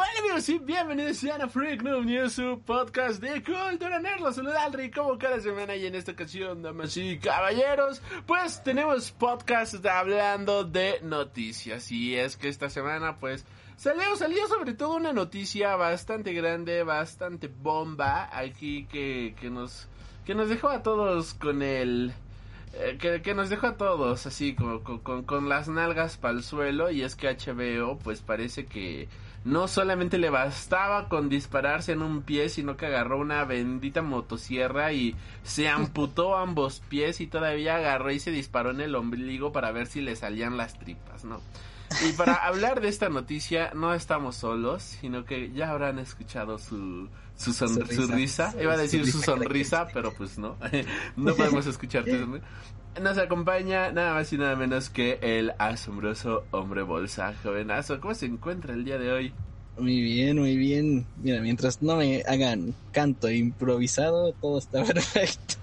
hola amigos y bienvenidos a Freak Noob News, su podcast de cultura nerd. Los saluda Alri como cada semana y en esta ocasión, damas y caballeros, pues tenemos podcast hablando de noticias. Y es que esta semana pues salió, salió sobre todo una noticia bastante grande, bastante bomba aquí que, que nos, que nos dejó a todos con el... eh, que, que nos dejó a todos así con, con, con las nalgas para el suelo y es que HBO pues parece que no solamente le bastaba con dispararse en un pie sino que agarró una bendita motosierra y se amputó ambos pies y todavía agarró y se disparó en el ombligo para ver si le salían las tripas, ¿no? Y para hablar de esta noticia no estamos solos, sino que ya habrán escuchado su, su, son- Su risa. Iba a decir su risa sonrisa, pero pues no. no podemos escucharte. Nos acompaña nada más y nada menos que el asombroso hombre bolsa, jovenazo. ¿Cómo se encuentra el día de hoy? Muy bien, muy bien. Mira, mientras no me hagan canto improvisado, todo está perfecto.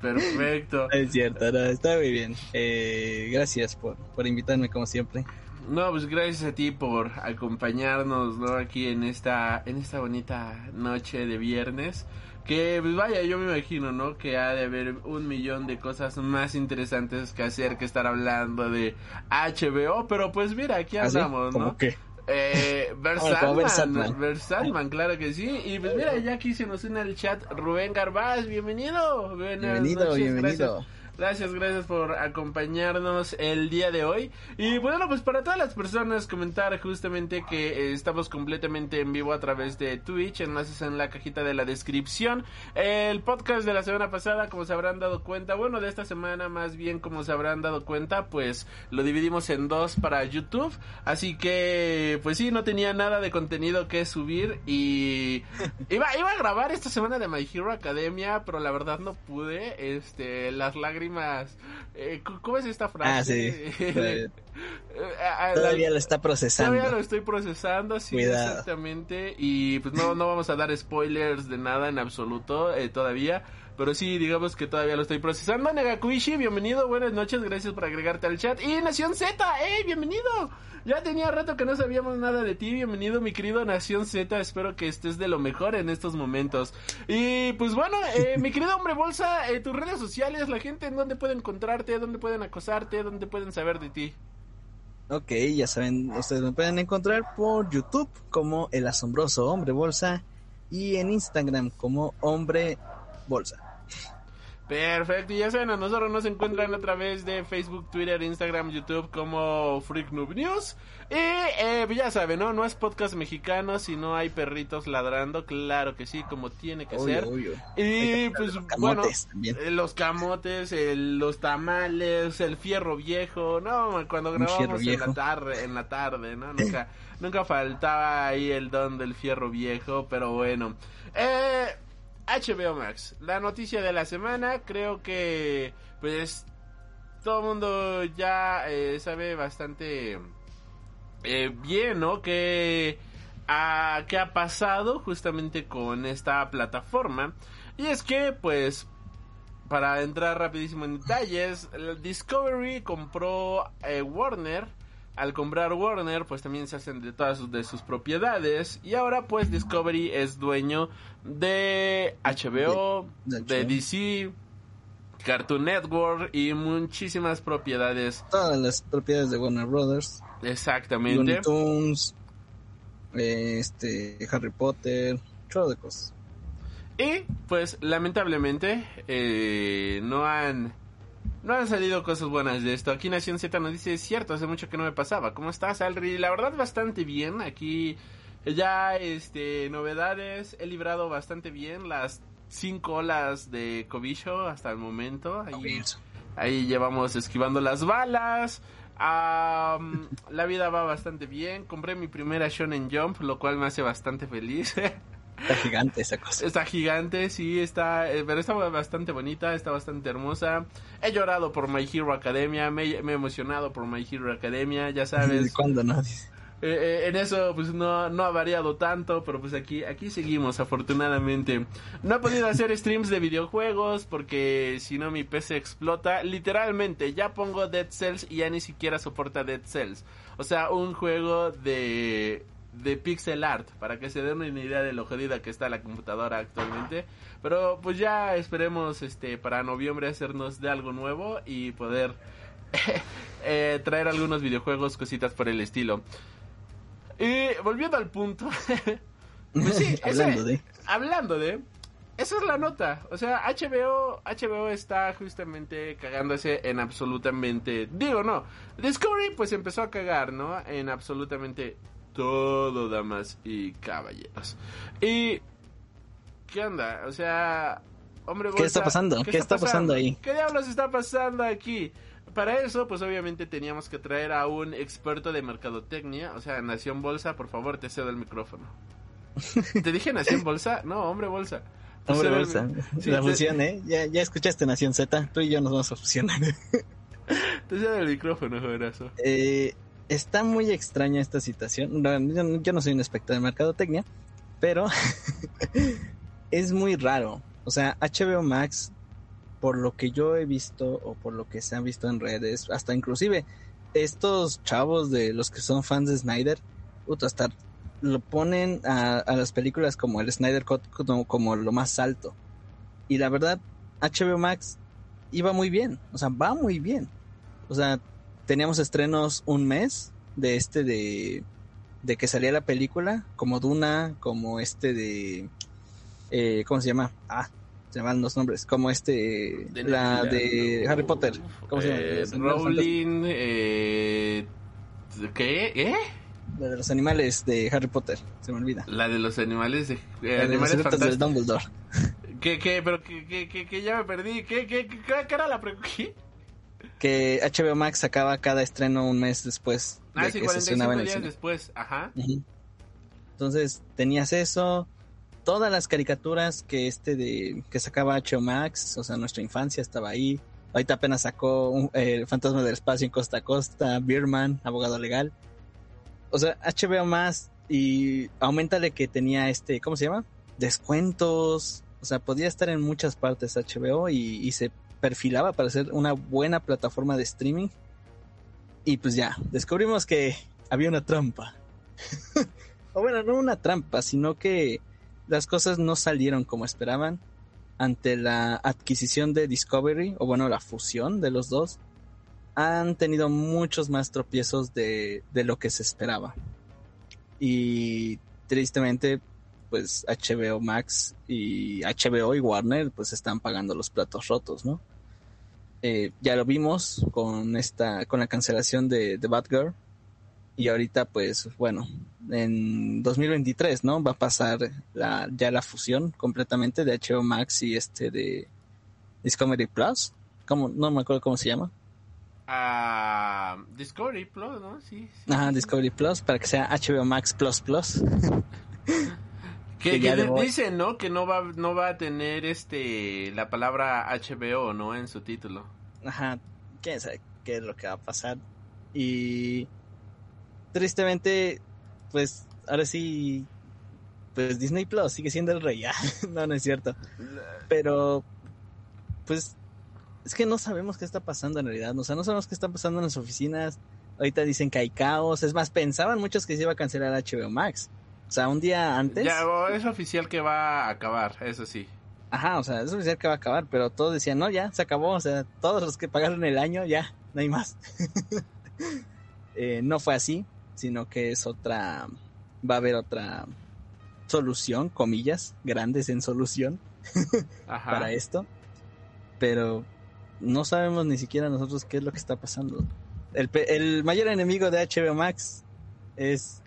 Perfecto. Es cierto, no, está muy bien. Eh, gracias por, por invitarme como siempre. No, pues gracias a ti por acompañarnos, ¿no? Aquí en esta, en esta bonita noche de viernes. Que, pues vaya, yo me imagino, ¿no? Que ha de haber un millón de cosas más interesantes que hacer que estar hablando de HBO. Pero pues mira, aquí ¿Ah, andamos, ¿no? ¿Cómo qué? Eh. Versalman, claro que sí. Y pues mira, ya aquí se nos une al chat Rubén Garbaz, bienvenido. Buenas Bienvenido, noches, bienvenido. Gracias, gracias, gracias por acompañarnos el día de hoy. Y bueno, pues para todas las personas comentar justamente que eh, estamos completamente en vivo a través de Twitch, enlaces en la cajita de la descripción. El podcast de la semana pasada, como se habrán dado cuenta, bueno, de esta semana más bien como se habrán dado cuenta, pues lo dividimos en dos para YouTube. Así que, pues sí, no tenía nada de contenido que subir y iba, iba a grabar esta semana de My Hero Academia, pero la verdad no pude. Este, las lágrimas. Eh, ¿Cómo es esta frase? Ah, sí. La- Todavía lo está procesando. Todavía lo estoy procesando, sí, Cuidado. exactamente. Y pues no, no vamos a dar spoilers de nada en absoluto eh, todavía. Pero sí, digamos que todavía lo estoy procesando. Negakuishi, bienvenido, buenas noches, gracias por agregarte al chat. Y Nación Z, ¡eh, bienvenido! Ya tenía rato que no sabíamos nada de ti, bienvenido mi querido Nación Z, espero que estés de lo mejor en estos momentos. Y pues bueno, eh, mi querido hombre bolsa, eh, tus redes sociales, la gente en dónde puede encontrarte, dónde pueden acosarte, dónde pueden saber de ti. Ok, ya saben, ustedes me pueden encontrar por YouTube como El Asombroso Hombre Bolsa y en Instagram como Hombre Bolsa. Perfecto, y ya saben, a nosotros nos encuentran a través de Facebook, Twitter, Instagram, YouTube como Freak Noob News. Y eh, pues ya saben, ¿no? No es podcast mexicano si no hay perritos ladrando, claro que sí, como tiene que Obvio, ser. obvio. Y que pues los bueno, eh, los camotes, el- los tamales, el fierro viejo, no, cuando grabamos en la tarde, en la tarde, ¿no? Nunca, nunca faltaba ahí el don del fierro viejo, pero bueno. Eh, HBO Max, la noticia de la semana, creo que pues todo el mundo ya eh, sabe bastante eh, bien, ¿no? Que ah, qué ha pasado justamente con esta plataforma. Y es que, pues, para entrar rapidísimo en detalles, Discovery compró eh, Warner. Al comprar Warner, pues también se hacen de todas sus, de sus propiedades. Y ahora, pues, Discovery es dueño de HBO, De- de, de HBO. DC, Cartoon Network y muchísimas propiedades. Todas las propiedades de Warner Brothers, Exactamente. Tunes, este, Harry Potter, chorro de cosas. Y pues lamentablemente eh, no han no han salido cosas buenas de esto. Aquí Nación Z nos dice, es cierto, hace mucho que no me pasaba. ¿Cómo estás, Alri? La verdad bastante bien. Aquí ya este novedades, he librado bastante bien las cinco olas de cobicho hasta el momento. Ahí, ahí llevamos esquivando las balas. La vida va bastante bien. Compré mi primera Shonen Jump, lo cual me hace bastante feliz. Está gigante esa cosa. Está gigante, sí, está, eh, pero está bastante bonita, está bastante hermosa. He llorado por My Hero Academia, me, me he emocionado por My Hero Academia, ya sabes. ¿Cuándo no? Eh, eh, en eso pues no, no ha variado tanto, pero pues aquí, aquí seguimos afortunadamente. No he podido hacer streams de videojuegos porque si no mi PC explota. Literalmente ya pongo Dead Cells y ya ni siquiera soporta Dead Cells. O sea, un juego de, de pixel art para que se den una idea de lo jodida que está la computadora actualmente. Pero pues ya esperemos este para noviembre hacernos de algo nuevo y poder eh, traer algunos videojuegos, cositas por el estilo. Y volviendo al punto. pues sí, Hablando de. hablando de. Esa es la nota. O sea, HBO, HBO está justamente cagándose en absolutamente. Digo, no. Discovery, pues empezó a cagar, ¿no? En absolutamente todo, damas y caballeros. Y. ¿Qué onda? O sea. Hombre, ¿Qué está pasando? ¿Qué está pasando ahí? ¿Qué diablos está pasando aquí? Para eso, pues obviamente teníamos que traer a un experto de mercadotecnia, o sea, Nación Bolsa, por favor, te cedo el micrófono. ¿Te dije Nación Bolsa? No, hombre Bolsa. Te Hombre, el- bolsa. Sí, la te- fusión, ¿eh? Ya, ya escuchaste Nación Z. Tú y yo nos vamos a fusionar. Te cedo el micrófono, jovenazo. Eh, está muy extraña esta situación. Yo, no- soy un experto de mercadotecnia, pero es muy raro. O sea, HBO Max, por lo que yo he visto o por lo que se han visto en redes, hasta inclusive estos chavos de los que son fans de Snyder, puta, hasta lo ponen a, a las películas como el Snyder Cut como, como lo más alto. Y la verdad, HBO Max iba muy bien, o sea, va muy bien. O sea, teníamos estrenos un mes de este de de que salía la película como Duna como este de eh, cómo se llama ah se llaman los nombres como este De la de. Harry Potter cómo se llama Eh, animales Rowling, eh, ¿qué? ¿Eh? la de los animales de Harry Potter se me olvida La de los animales de, eh, La de los animales de. Dumbledore ¿Qué, qué? Pero que, que, que, que ya me perdí. ¿Qué, qué, qué, qué, qué era la pre... Que HBO Max sacaba cada estreno un mes después de Ah, sí, que se estrenaba 45 en el días después. Ajá. Entonces tenías eso, todas las caricaturas que este de que sacaba HBO Max, o sea, nuestra infancia estaba ahí. Ahorita apenas sacó un- eh, El Fantasma del Espacio en Costa a Costa, Beerman, Abogado Legal. O sea, HBO más y aumentale que tenía este, ¿cómo se llama? Descuentos. O sea, podía estar en muchas partes HBO y, y se perfilaba para ser una buena plataforma de streaming. Y pues ya, descubrimos que había una trampa. o bueno, no una trampa, sino que las cosas no salieron como esperaban ante la adquisición de Discovery, o bueno, la fusión de los dos. Han tenido muchos más tropiezos de, de lo que se esperaba. Y tristemente, pues HBO Max y HBO y Warner pues están pagando los platos rotos, ¿no? Eh, ya lo vimos con esta, con la cancelación de, de Batgirl. Y ahorita, pues, bueno, en 2023, ¿no? Va a pasar la, ya la fusión completamente de HBO Max y este de Discovery Plus. ¿Cómo? No me acuerdo cómo se llama. Ah, Discovery Plus, ¿no? Sí. sí. Ajá, Discovery Plus, para que sea HBO Max Plus Plus. Que, que ya que debo- dicen, ¿no? Que no va, no va a tener este la palabra HBO, ¿no? En su título. Ajá, quién sabe qué es lo que va a pasar. Y tristemente, pues ahora sí, pues Disney Plus sigue siendo el rey. Ah, no, no es cierto. Pero, pues, es que no sabemos qué está pasando en realidad. O sea, no sabemos qué está pasando en las oficinas. Ahorita dicen que hay caos. Es más, pensaban muchos que se iba a cancelar HBO Max. O sea, un día antes. Ya, es oficial que va a acabar, eso sí. Ajá, o sea, es oficial que va a acabar, pero todos decían, no, ya, se acabó, o sea, todos los que pagaron el año, ya, no hay más. Eh, no fue así, sino que es otra, va a haber otra solución, comillas, grandes en solución, Ajá. para esto. Pero no sabemos ni siquiera nosotros qué es lo que está pasando. El, el mayor enemigo de HBO Max es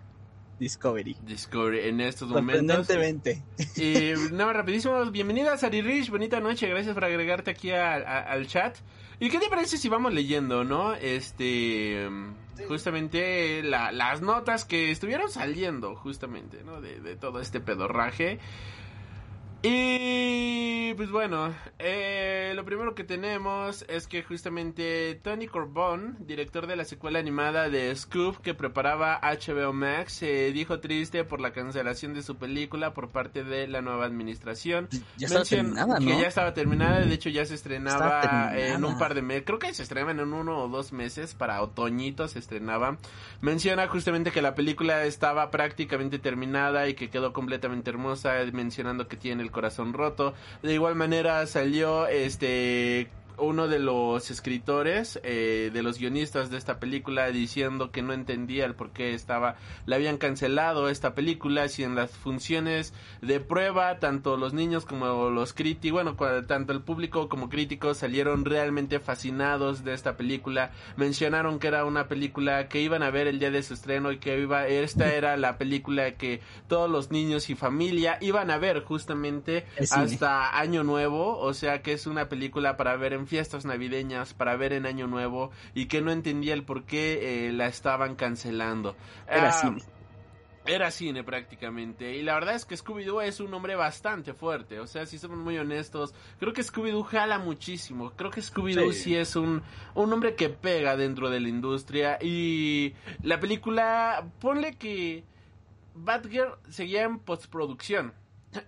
Discovery. Discovery en estos momentos. Sorprendentemente. Y nada más rapidísimo, bienvenida Sari Rich, bonita noche, gracias por agregarte aquí a- a- al chat. ¿Y qué te parece si vamos leyendo, no? Este, justamente la- las notas que estuvieron saliendo, justamente, ¿no? De, de todo este pedorraje. Y pues bueno, eh, lo primero que tenemos es que justamente Tony Corbón, director de la secuela animada de Scoop que preparaba HBO Max, se dijo triste por la cancelación de su película por parte de la nueva administración. Ya estaba terminada, ¿no? Que ya estaba terminada, de hecho ya se estrenaba en un par de meses, creo que se estrenaba en uno o dos meses, para otoñito se estrenaba. Menciona justamente que la película estaba prácticamente terminada y que quedó completamente hermosa, mencionando que tiene el corazón roto. De igual manera salió este uno de los escritores, eh, de los guionistas de esta película, diciendo que no entendía el por qué estaba, le habían cancelado esta película, si en las funciones de prueba, tanto los niños como los críticos, bueno, tanto el público como críticos salieron realmente fascinados de esta película, mencionaron que era una película que iban a ver el día de su estreno y que iba, esta era la película que todos los niños y familia iban a ver justamente hasta Año Nuevo, o sea que es una película para ver en fiestas navideñas, para ver en Año Nuevo y que no entendía el por qué eh, la estaban cancelando. Era Ah, cine. Era cine prácticamente. Y la verdad es que Scooby-Doo es un nombre bastante fuerte. O sea, si somos muy honestos, creo que Scooby-Doo jala muchísimo. Creo que Scooby-Doo sí. Sí. es un, un nombre que pega dentro de la industria. Y la película, ponle que Batgirl seguía en postproducción.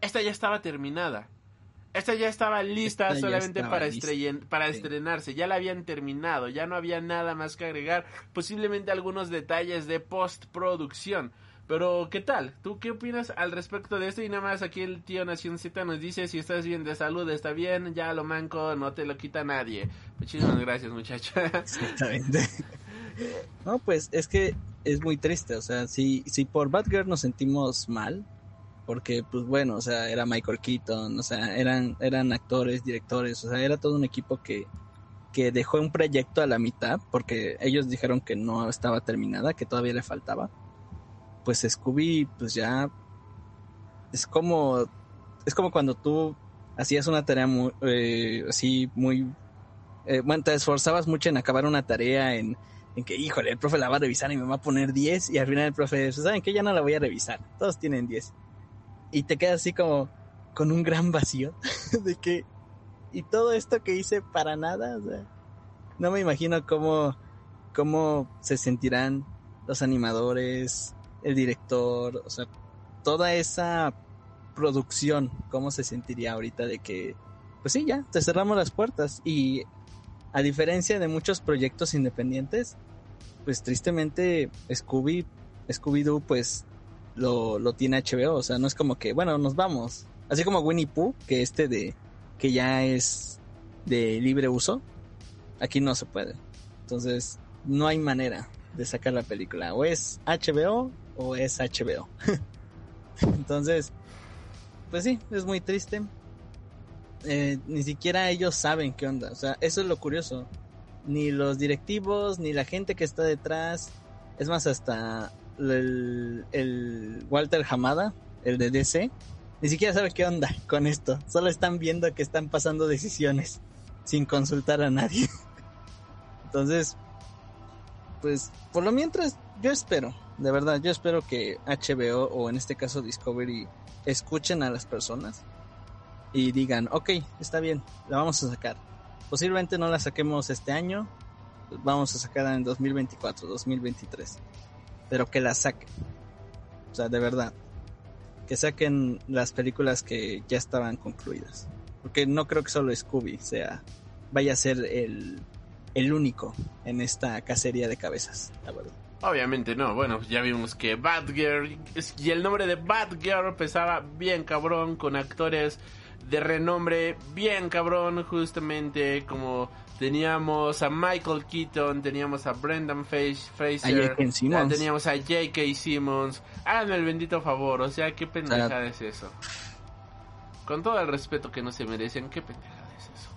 Esta ya estaba terminada. Esta ya estaba lista Esta solamente estaba para, lista. para Sí. estrenarse. Ya la habían terminado. Ya no había nada más que agregar. Posiblemente algunos detalles de postproducción. Pero, ¿qué tal? ¿Tú qué opinas al respecto de esto? Y nada más aquí el tío Nación Z nos dice, si estás bien de salud, está bien, ya lo manco, no te lo quita nadie. Muchísimas gracias, muchacha. Exactamente. No, pues es que es muy triste, o sea, si, si por Batgirl nos sentimos mal, porque pues bueno, o sea, era Michael Keaton, o sea, eran, eran actores, directores, o sea, era todo un equipo que, que dejó un proyecto a la mitad, porque ellos dijeron que no estaba terminada, que todavía le faltaba. Pues Scooby, pues ya es como, es como cuando tú hacías una tarea muy, eh, así muy eh, bueno, te esforzabas mucho en acabar una tarea, en, en que, híjole, el profe la va a revisar y me va a poner 10, y al final el profe, dice, ¿saben qué? Ya no la voy a revisar, todos tienen 10. Y te quedas así como con un gran vacío de que, y todo esto que hice para nada, o sea, no me imagino cómo, cómo se sentirán los animadores, el director, o sea, toda esa producción, cómo se sentiría ahorita de que, pues sí, ya, te cerramos las puertas. Y a diferencia de muchos proyectos independientes, pues tristemente Scooby, Scooby-Doo pues lo, lo tiene HBO, o sea, no es como que, bueno, nos vamos. Así como Winnie Pooh, que este de, que ya es de libre uso, aquí no se puede. Entonces, no hay manera de sacar la película. O es HBO o es HBO. Entonces, pues sí, es muy triste. Eh, ni siquiera ellos saben qué onda. O sea, eso es lo curioso. Ni los directivos, ni la gente que está detrás. Es más, hasta el, Walter Hamada, el de DC, ni siquiera sabe qué onda con esto. Solo están viendo que están pasando decisiones sin consultar a nadie. Entonces, pues por lo mientras, yo espero, de verdad, yo espero que HBO o en este caso Discovery escuchen a las personas y digan, ok, está bien, la vamos a sacar. Posiblemente no la saquemos este año, vamos a sacarla en 2024, 2023, pero que la saquen. O sea, de verdad, que saquen las películas que ya estaban concluidas. Porque no creo que solo Scooby sea, vaya a ser el, el único en esta cacería de cabezas, la verdad. Obviamente no, bueno, ya vimos que Batgirl y el nombre de Batgirl pesaba bien cabrón con actores de renombre bien cabrón justamente como teníamos a Michael Keaton, teníamos a Brendan Fraser, teníamos a J.K. Simmons, háganme el bendito favor, o sea, qué pendejada es eso. Con todo el respeto que no se merecen, qué pendejada es eso.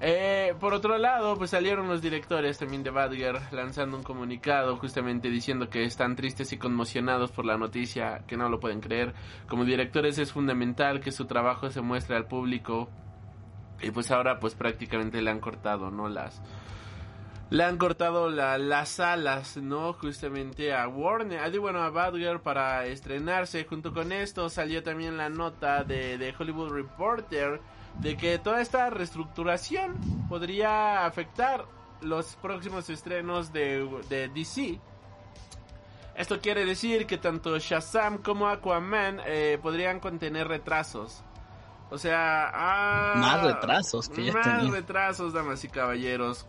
Eh, por otro lado, pues salieron los directores también de Badger lanzando un comunicado justamente diciendo que están tristes y conmocionados por la noticia, que no lo pueden creer. Como directores es fundamental que su trabajo se muestre al público y pues ahora pues prácticamente le han cortado, ¿no? Las le han cortado la, las alas, ¿no? Justamente a Warner, ah, bueno, a Badger para estrenarse. Junto con esto salió también la nota de, de Hollywood Reporter de que toda esta reestructuración podría afectar los próximos estrenos de, de DC. Esto quiere decir que tanto Shazam como Aquaman eh, podrían contener retrasos. O sea, ah, más retrasos que ya más tenía. retrasos, damas y caballeros.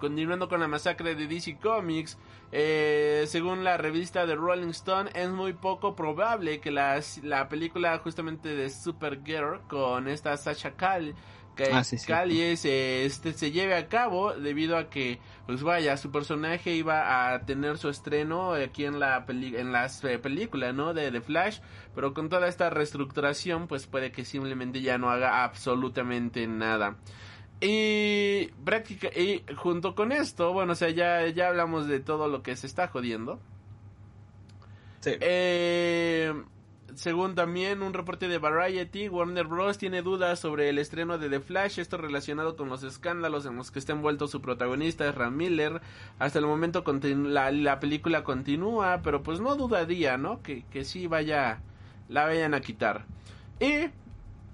Continuando con la masacre de DC Comics, eh, según la revista de Rolling Stone, es muy poco probable que la, la película justamente de Supergirl con esta Sasha Cal, que Ah, sí, cierto. Cali se, este, se lleve a cabo debido a que, pues vaya, su personaje iba a tener su estreno aquí en la peli en las eh, películas, ¿no? De The Flash, pero con toda esta reestructuración, pues puede que simplemente ya no haga absolutamente nada. Y práctica y junto con esto, bueno, o sea, ya, ya hablamos de todo lo que se está jodiendo. Sí. Eh, según también un reporte de Variety, Warner Bros. tiene dudas sobre el estreno de The Flash, esto relacionado con los escándalos en los que está envuelto su protagonista, Ram Miller. Hasta el momento la, la película continúa, pero pues no dudaría, ¿no? Que, que sí vaya, la vayan a quitar. Y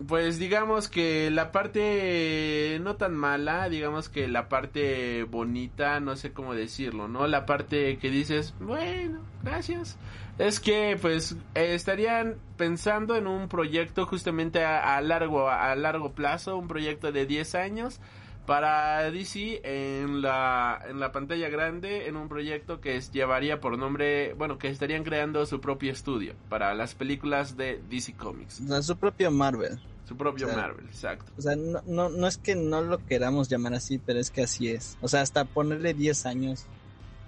pues digamos que la parte no tan mala, digamos que la parte bonita, no sé cómo decirlo, ¿no? La parte que dices, bueno, gracias. Es que pues eh, estarían pensando en un proyecto justamente a, a largo a largo plazo, un proyecto de 10 años para DC en la en la pantalla grande en un proyecto que es- llevaría por nombre, bueno, que estarían creando su propio estudio para las películas de DC Comics. O sea, su propio Marvel. Su propio O sea, Marvel, exacto. O sea, no, no, no es que no lo queramos llamar así, pero es que así es. O sea, hasta ponerle 10 años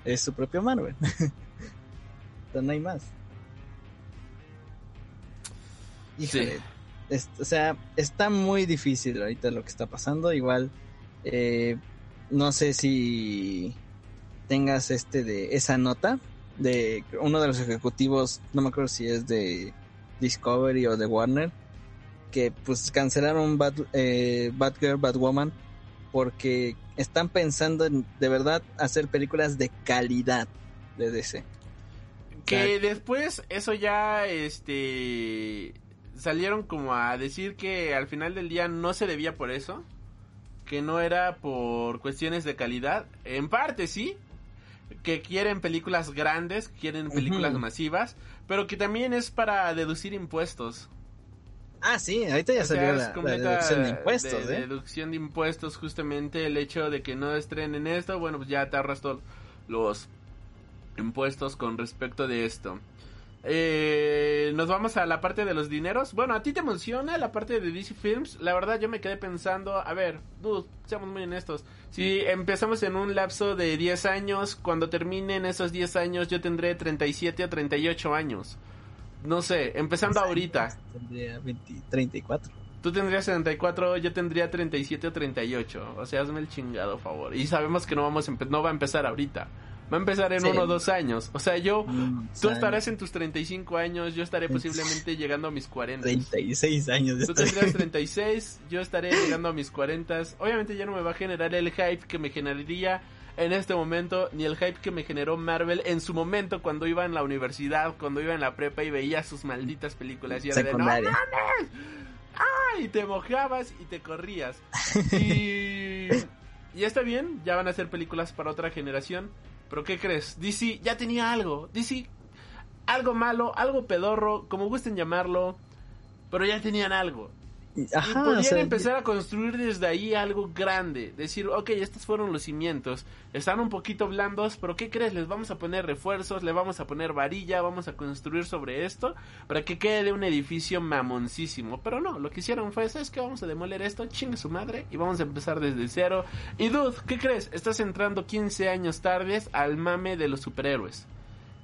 es su propio Marvel. sea, no hay más. Híjole, Sí. es- o sea, está muy difícil ahorita lo que está pasando. Igual, eh, no sé si tengas este de esa nota de uno de los ejecutivos, no me acuerdo si es de Discovery o de Warner, que pues cancelaron Bat, eh, Batgirl, Batwoman, porque están pensando en de verdad hacer películas de calidad de DC. Que después eso ya este salieron como a decir que al final del día no se debía por eso, que no era por cuestiones de calidad, en parte sí, que quieren películas grandes, quieren películas Ujú. masivas, pero que también es para deducir impuestos. Ah, sí, ahorita ya O salió la, la deducción de impuestos, de- ¿eh? deducción de impuestos, justamente el hecho de que no estrenen esto, bueno, pues ya te ahorras todos los impuestos con respecto de esto. Eh, nos vamos a la parte de los dineros. Bueno, ¿a ti te emociona la parte de DC Films? La verdad yo me quedé pensando, a ver, dude, seamos muy honestos. Si empezamos en un lapso de 10 años, cuando terminen esos 10 años yo tendré 37 o 38 años. No sé, empezando ahorita. Tendría 20, 34. Tú tendrías 74, yo tendría 37 o 38. O sea, hazme el chingado favor. Y sabemos que no vamos no va a empezar ahorita. Va a empezar en Sí. uno o dos años. O sea, yo, Mm, tú estarás en tus 35 años, yo estaré posiblemente llegando a mis 40. 36 años. Tú tendrías 36, yo estaré llegando a mis 40. Obviamente ya no me va a generar el hype que me generaría en este momento, ni el hype que me generó Marvel en su momento cuando iba en la universidad, cuando iba en la prepa y veía sus malditas películas. Y era de, "No Secundaria. y te mojabas y te corrías. Y, y está bien, ya van a ser películas para otra generación. Pero ¿qué crees? DC ya tenía algo. DC, algo malo, algo pedorro, como gusten llamarlo. Pero ya tenían algo. Ajá, y podían o sea, empezar a construir desde ahí algo grande. Decir, ok, estos fueron los cimientos. Están un poquito blandos, pero ¿qué crees? Les vamos a poner refuerzos, le vamos a poner varilla, vamos a construir sobre esto para que quede un edificio mamoncísimo. Pero no, lo que hicieron fue, ¿sabes qué? Vamos a demoler esto, chingue su madre, y vamos a empezar desde cero. Y dude, ¿qué crees? Estás entrando 15 años tardes al mame de los superhéroes.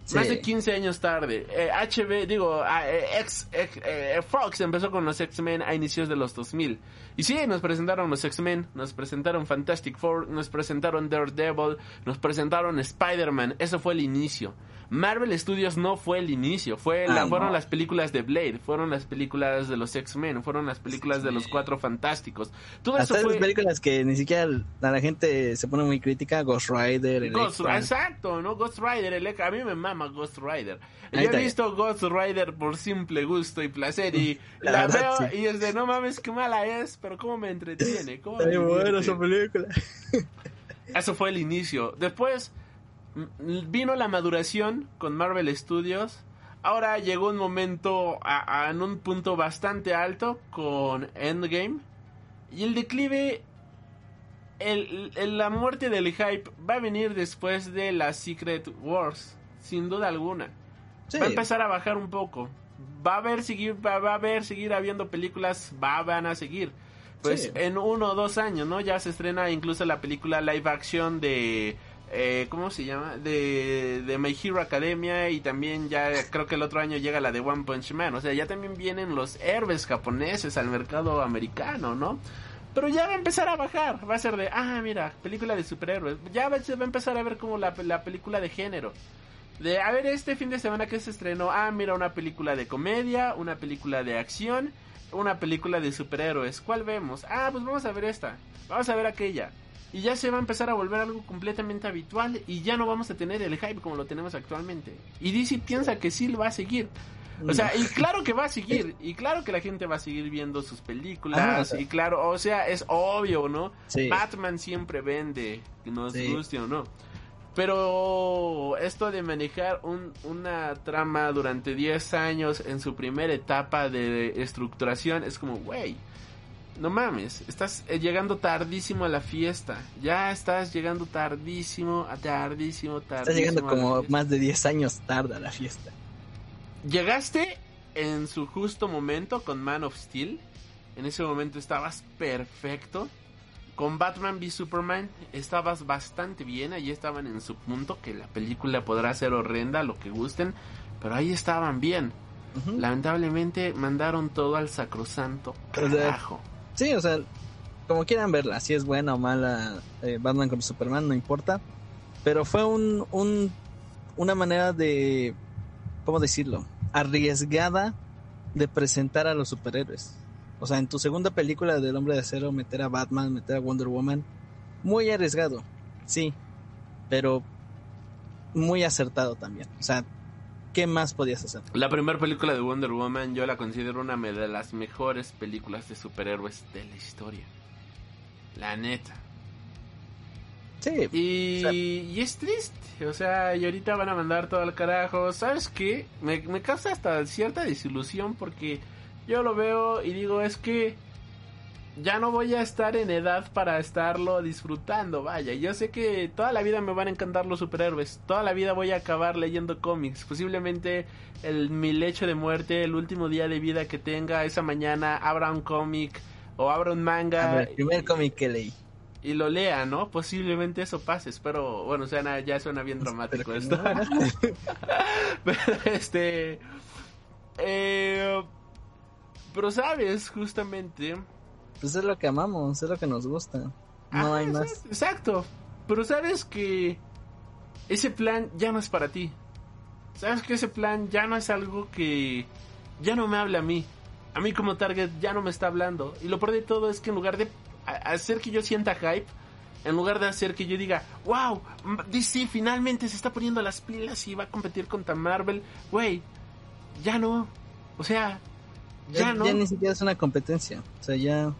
Sí. Más de 15 años tarde. Eh, HB, digo, eh, eh, Fox empezó con los X-Men a inicios de los 2000. Y sí, nos presentaron los X-Men, nos presentaron Fantastic Four, nos presentaron Daredevil, nos presentaron Spider-Man. Eso fue el inicio. Marvel Studios no fue el inicio, fue la- Ah, fueron no. las películas de Blade, fueron las películas de los X-Men, fueron las películas de los Cuatro Fantásticos. Todo Hasta eso fue... películas que ni siquiera a la gente se pone muy crítica, Ghost Rider, Ghost, exacto, ¿no? Ghost Rider, el- a mí me mama Ghost Rider. Yo he visto Ghost Rider por simple gusto y placer y La la, verdad, veo sí. y es de no mames qué mala es, pero cómo me entretiene, cómo Está me divierte. esa película. Eso fue el inicio. Después vino la maduración con Marvel Studios. Ahora llegó un momento a, a- en un punto bastante alto con Endgame. Y el declive, el, el- la muerte del hype va a venir después de la Secret Wars, sin duda alguna. Sí. Va a empezar a bajar un poco. Va a haber seguir, va, va a haber seguir habiendo películas, va, van a seguir. Pues Sí. en uno o dos años, ¿no? Ya se estrena incluso la película live action de eh, ¿cómo se llama? De, de My Hero Academia y también ya creo que el otro año llega la de One Punch Man. O sea, ya también vienen los héroes japoneses al mercado americano, ¿no? Pero ya va a empezar a bajar. Va a ser de, ah, mira, película de superhéroes. Ya se va a empezar a ver como la, la película de género. De, a ver, este fin de semana que se estrenó, ah, mira, una película de comedia, una película de acción, una película de superhéroes. ¿Cuál vemos? Ah, pues vamos a ver esta, vamos a ver aquella. Y ya se va a empezar a volver algo completamente habitual y ya no vamos a tener el hype como lo tenemos actualmente. Y DC piensa que sí lo va a seguir. O sea, y claro que va a seguir, y claro que la gente va a seguir viendo sus películas, Ah, o sea. y claro, o sea, es obvio, ¿no? Sí. Batman siempre vende, nos Sí. guste o no. Pero esto de manejar un- una trama durante 10 años en su primera etapa de estructuración es como, güey, no mames, estás eh, llegando tardísimo a la fiesta. Ya estás llegando tardísimo, a tardísimo, tardísimo. Está llegando como más de 10 años tarde a la fiesta. Llegaste en su justo momento con Man of Steel. En ese momento estabas perfecto. Con Batman v Superman estabas bastante bien. Ahí estaban en su punto. Que la película podrá ser horrenda, lo que gusten. Pero ahí estaban bien. Lamentablemente mandaron todo al sacrosanto sea. Sí, o sea, como quieran verla, si es buena o mala, eh, Batman con Superman, no importa. Pero fue un, un, una manera de, ¿cómo decirlo? Arriesgada de presentar a los superhéroes. O sea, en tu segunda película del Hombre de Acero, meter a Batman, meter a Wonder Woman, muy arriesgado, sí, pero muy acertado también. O sea, ¿qué más podías hacer? La primera película de Wonder Woman yo la considero una de las mejores películas de superhéroes de la historia. La neta. Sí, Y, O sea- y es triste, o sea, y ahorita van a mandar todo al carajo. ¿Sabes qué? Me, me causa hasta cierta desilusión porque yo lo veo y digo, es que ya no voy a estar en edad para estarlo disfrutando, vaya. Yo sé que toda la vida me van a encantar los superhéroes, toda la vida voy a acabar leyendo cómics. Posiblemente el, mi lecho de muerte, el último día de vida que tenga, esa mañana abra un cómic o abra un manga ver, el primer cómic que leí. y lo lea, ¿no? Posiblemente eso pase, espero, bueno, suena, ya suena bien dramático esto. Pero este... eh, pero sabes, justamente... Pues es lo que amamos, es lo que nos gusta. No hay más. exacto, Exacto, pero sabes que ese plan ya no es para ti. Sabes que ese plan ya no es algo que ya no me habla a mí. A mí como target ya no me está hablando. Y lo peor de todo es que en lugar de hacer que yo sienta hype, en lugar de hacer que yo diga, wow, DC finalmente se está poniendo las pilas y va a competir contra Marvel, güey, ya no. O sea, ya, Ya, no. ya ni siquiera es una competencia. O sea, ya.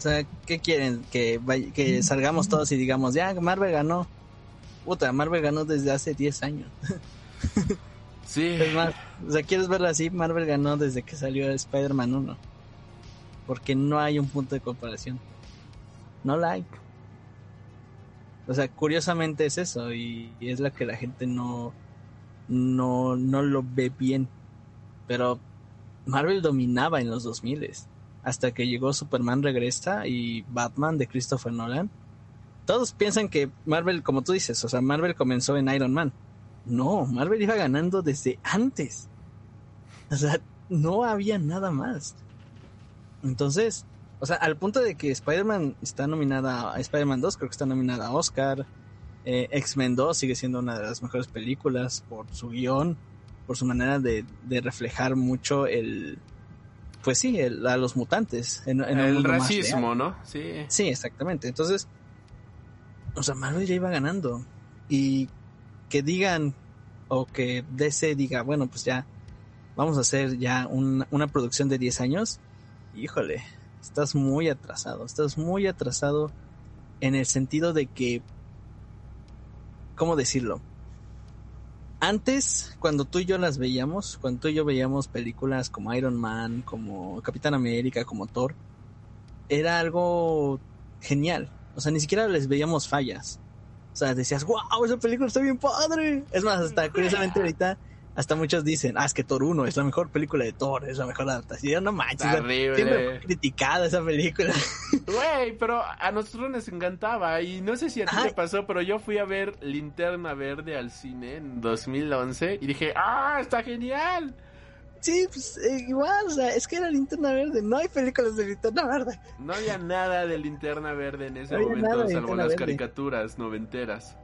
O sea, ¿qué quieren? Que, que salgamos todos y digamos, ya, Marvel ganó. Puta, Marvel ganó desde hace 10 años. Sí. Es más, o sea, ¿quieres verlo así? Marvel ganó desde que salió Spider-Man 1. Porque no hay un punto de comparación. No la hay. O sea, curiosamente es eso y, y es lo que la gente no, no, no lo ve bien. Pero Marvel dominaba en los 2000 hasta que llegó Superman Regresa y Batman de Christopher Nolan. Todos piensan que Marvel, como tú dices, o sea, Marvel comenzó en Iron Man. No, Marvel iba ganando desde antes. O sea, no había nada más. Entonces, o sea, al punto de que Spider-Man está nominada a Spider-Man 2, creo que está nominada a Oscar. Eh, X-Men 2 sigue siendo una de las mejores películas por su guion, por su manera de, de reflejar mucho el, pues sí, el, a los mutantes. En, El racismo. ¿no? Sí. Sí, exactamente. Entonces, o sea, Marvel ya iba ganando. Y que digan, o que DC diga, bueno, pues ya, vamos a hacer ya un- una producción de 10 años. Híjole, estás muy atrasado. Estás muy atrasado en el sentido de que, ¿cómo decirlo? Antes, cuando tú y yo las veíamos, cuando tú y yo veíamos películas como Iron Man, como Capitán América, como Thor, era algo genial. O sea, ni siquiera les veíamos fallas. O sea, decías, wow, esa película está bien padre. Es más, hasta curiosamente ahorita, hasta muchos dicen, ah, es que Thor 1 es la mejor película de Thor, es la mejor adaptación. No manches, Terrible. siempre fue criticada esa película. Güey, pero a nosotros nos encantaba y no sé si a ti te pasó, pero yo fui a ver Linterna Verde al cine en 2011 y dije, ¡ah, está genial! sí, pues eh, igual, o sea, es que era linterna verde. No hay películas de linterna verde. No había nada de Linterna Verde en ese No momento, salvo las Verde. caricaturas noventeras.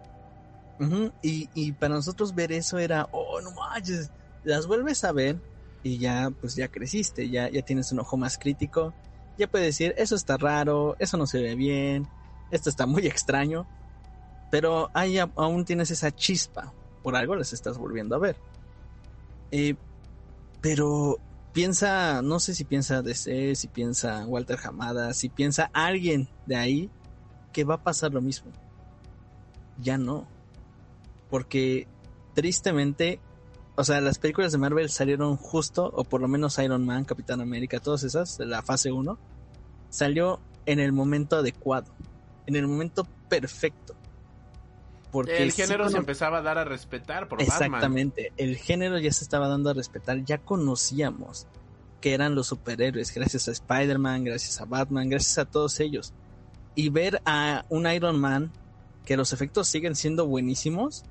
Y, y para nosotros ver eso era, oh, no manches, las vuelves a ver y ya, pues ya creciste, ya, ya tienes un ojo más crítico, ya puedes decir, eso está raro, eso no se ve bien, esto está muy extraño, pero ahí aún tienes esa chispa, por algo las estás volviendo a ver. Eh, pero piensa, no sé si piensa DC, si piensa Walter Hamada, si piensa alguien de ahí, que va a pasar lo mismo. Ya no porque tristemente, o sea, las películas de Marvel salieron justo, o por lo menos Iron Man, Capitán América, todas esas, de la fase 1, salió en el momento adecuado, en el momento perfecto. Porque el sí género se empezaba a dar a respetar por Batman. Exactamente, el género ya se estaba dando a respetar, ya conocíamos que eran los superhéroes, gracias a Spider-Man, gracias a Batman, gracias a todos ellos. Y ver a un Iron Man, que los efectos siguen siendo buenísimos,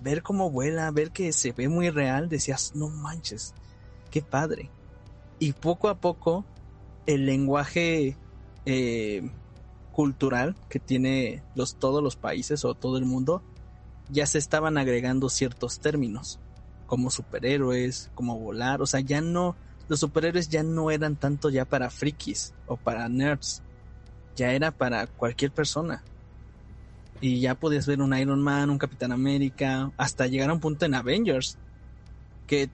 ver cómo vuela, ver que se ve muy real, decías, no manches, qué padre. Y poco a poco, el lenguaje eh, cultural que tiene los, todos los países o todo el mundo, ya se estaban agregando ciertos términos, como superhéroes, como volar, o sea, ya no, los superhéroes ya no eran tanto ya para frikis o para nerds, ya era para cualquier persona. Y ya podías ver un Iron Man, un Capitán América, hasta llegar a un punto en Avengers, que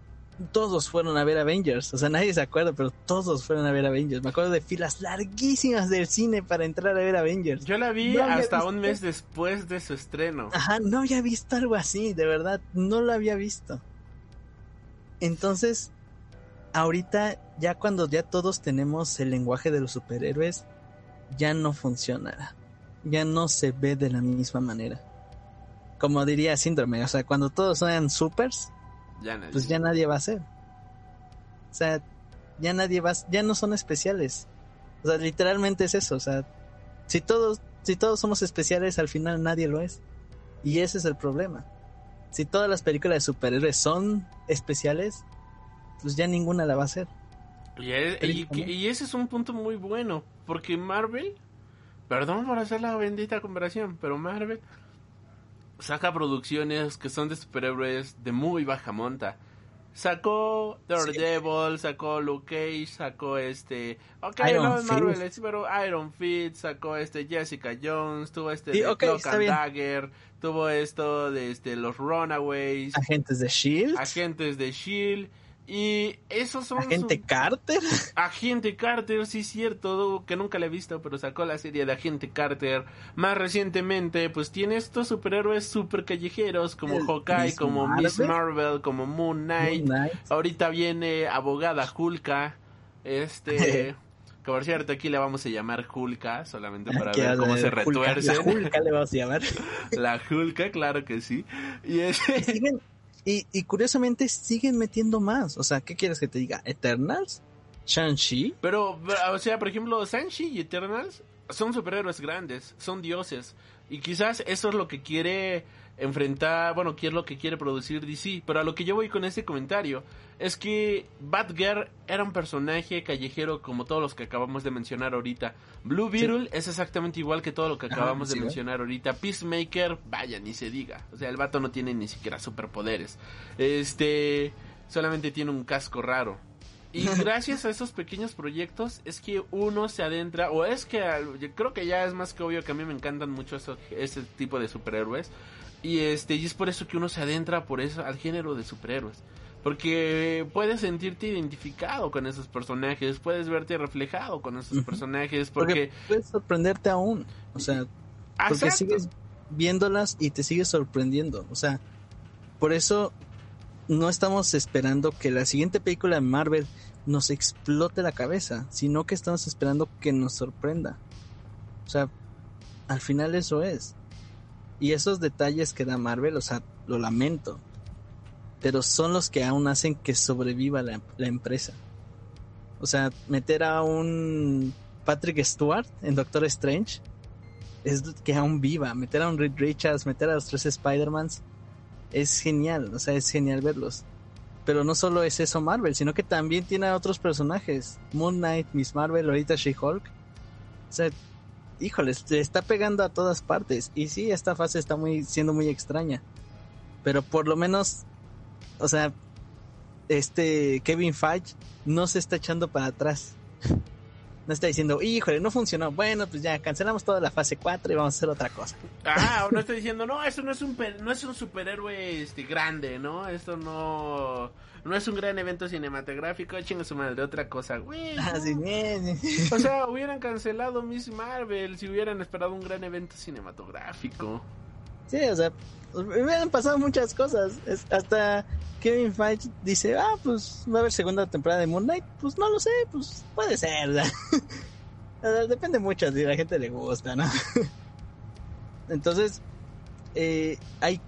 todos fueron a ver Avengers, o sea, nadie se acuerda, pero todos fueron a ver Avengers. Me acuerdo de filas larguísimas del cine para entrar a ver Avengers. Yo la vi No hasta visto- un mes después de su estreno. Ajá, no había visto algo así, de verdad, no lo había visto. Entonces, ahorita, ya cuando ya todos tenemos el lenguaje de los superhéroes, ya no funciona. Ya no se ve de la misma manera. Como diría Síndrome, o sea, cuando todos sean supers, Ya nadie. pues ya nadie va a ser. O sea, ya nadie va, ya no son especiales. O sea, literalmente es eso, o sea, si todos, si todos somos especiales, al final nadie lo es. Y ese es el problema. Si todas las películas de superhéroes son especiales, pues ya ninguna la va a hacer. Y, y- y ese es un punto muy bueno, porque Marvel, perdón por hacer la bendita comparación, pero Marvel saca producciones que son de superhéroes de muy baja monta. Sacó Daredevil, sacó Luke Cage, sacó este... Ok, Iron no es Marvel, es- pero Iron Fist, sacó este Jessica Jones, tuvo este Sí, de ok, Cloak está and. Dagger, tuvo esto de este, los Runaways, Agentes de Shield, Agentes de S.H.I.E.L.D., y esos son... Agente su- Carter. Agente Carter, sí es cierto, que nunca la he visto, pero sacó la serie de Agente Carter. Más recientemente, pues tiene estos superhéroes super callejeros como El Hawkeye, Miss como Miss Marvel. Como Moon Knight. Moon Knight. Ahorita viene Abogada Hulka. Este... que por cierto, aquí le vamos a llamar Hulka, solamente para ver cómo se retuerce. La Hulka le vamos a llamar. La Hulka, claro que sí. Y es... y siguen y, y curiosamente siguen metiendo más. O sea, ¿qué quieres que te diga? Eternals. Shang-Chi. Pero, o sea, por ejemplo, Shang-Chi y Eternals son superhéroes grandes, son dioses. Y quizás eso es lo que quiere enfrentar, bueno, qué es lo que quiere producir DC. Pero a lo que yo voy con este comentario es que Batgirl era un personaje callejero como todos los que acabamos de mencionar ahorita. Blue Beetle es exactamente igual que todo lo que acabamos de mencionar ahorita. Peacemaker, vaya, ni se diga. O sea, el vato no tiene ni siquiera superpoderes. Este, solamente tiene un casco raro. Y gracias a esos pequeños proyectos es que uno se adentra, o es que yo creo que ya es más que obvio que a mí me encantan mucho eso, ese tipo de superhéroes. Y este, y es por eso que uno se adentra por eso al género de superhéroes. Porque puedes sentirte identificado con esos personajes, puedes verte reflejado con esos personajes, porque... puedes sorprenderte aún, o sea, porque sigues viéndolas y te sigues sorprendiendo, o sea, por eso no estamos esperando que la siguiente película de Marvel nos explote la cabeza, sino que estamos esperando que nos sorprenda. O sea, al final eso es. Y esos detalles que da Marvel, o sea, lo lamento. Pero son los que aún hacen que sobreviva la, empresa. O sea, meter a un Patrick Stewart en Doctor Strange es que aún viva. Meter a un Reed Richards, meter a los tres Spider-Mans es genial. O sea, es genial verlos. Pero no solo es eso Marvel, sino que también tiene a otros personajes. Moon Knight, Miss Marvel, ahorita She-Hulk. O sea, híjole, se está pegando a todas partes. Y sí, esta fase está muy, siendo muy extraña. Pero por lo menos, o sea, este Kevin Feige no se está echando para atrás. No está diciendo, híjole, no funcionó. Bueno, pues ya cancelamos toda la fase 4 y vamos a hacer otra cosa. Ah, no está diciendo, no, eso no es un, no es un superhéroe este, grande, ¿no? Esto no no es un gran evento cinematográfico, chinga su madre, otra cosa, güey. Ah, o sea, hubieran cancelado Miss Marvel si hubieran esperado un gran evento cinematográfico. Sí, o sea, hubieran pasado muchas cosas. hasta Kevin Feige dice, ah, pues va a haber segunda temporada de Moon Knight. Pues no lo sé, pues puede ser. Depende mucho si a la gente le gusta, ¿no? Entonces, eh, hay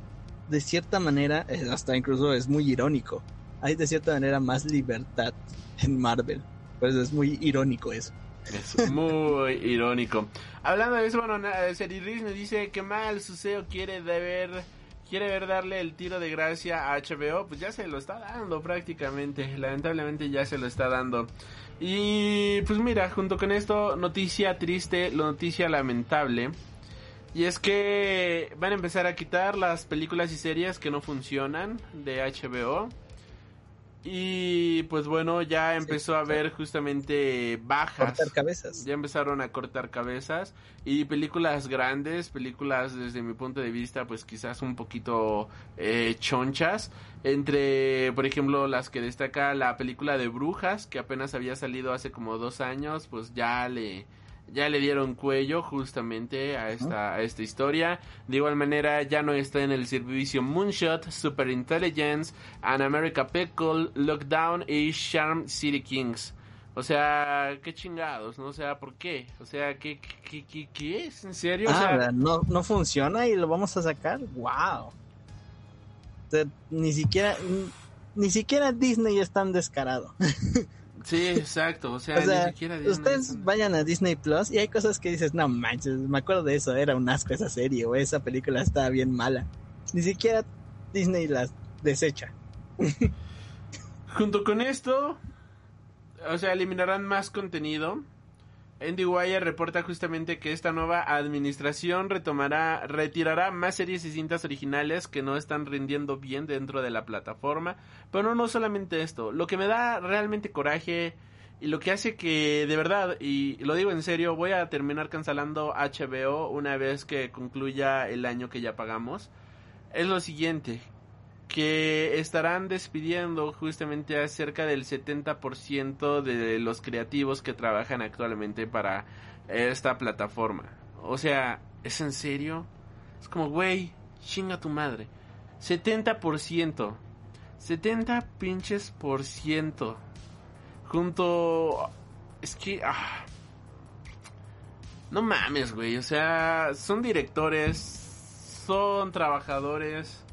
de cierta manera, eh, hasta incluso es muy irónico, hay de cierta manera más libertad en Marvel. Pues es muy irónico eso. Es muy irónico. Hablando de eso, bueno, Seriris me dice que mal su CEO quiere ver quiere ver darle el tiro de gracia a HBO, pues ya se lo está dando prácticamente, lamentablemente ya se lo está dando. Y pues mira, junto con esto, noticia triste, noticia lamentable. Y es que van a empezar a quitar las películas y series que no funcionan de HBO. Y pues bueno, ya empezó a haber justamente bajas. Cortar cabezas. Ya empezaron a cortar cabezas. Y películas grandes, películas desde mi punto de vista, pues quizás un poquito eh, chonchas. Entre, por ejemplo, las que destaca la película de Brujas, que apenas había salido hace como dos años, pues ya le ya le dieron cuello justamente a esta, a esta historia. De igual manera, ya no está en el servicio Moonshot, Super Intelligence, An America Pickle, Lockdown y Charm City Kings. O sea, qué chingados, ¿no? O sea, ¿por qué? O sea, ¿qué, qué, qué, qué es? ¿En serio? Ah, no, no funciona y lo vamos a sacar. ¡Wow! ni siquiera, ni siquiera Disney es tan descarado. Sí, exacto. O sea, ni siquiera Ustedes vayan a Disney Plus y hay cosas que dices, no manches, me acuerdo de eso, era un asco esa serie o esa película estaba bien mala. Ni siquiera Disney las desecha. Junto con esto, o sea, eliminarán más contenido Andy Wire reporta justamente que esta nueva administración retomará, retirará más series y cintas originales que no están rindiendo bien dentro de la plataforma. Pero no solamente esto, lo que me da realmente coraje y lo que hace que de verdad, y lo digo en serio, voy a terminar cancelando HBO una vez que concluya el año que ya pagamos, es lo siguiente, que estarán despidiendo justamente a cerca del 70% de los creativos que trabajan actualmente para esta plataforma. O sea, ¿es en serio? Es como, güey, chinga tu madre. 70%. 70 pinches por ciento. Junto... Es que... Ah, no mames, güey. O sea, son directores, son trabajadores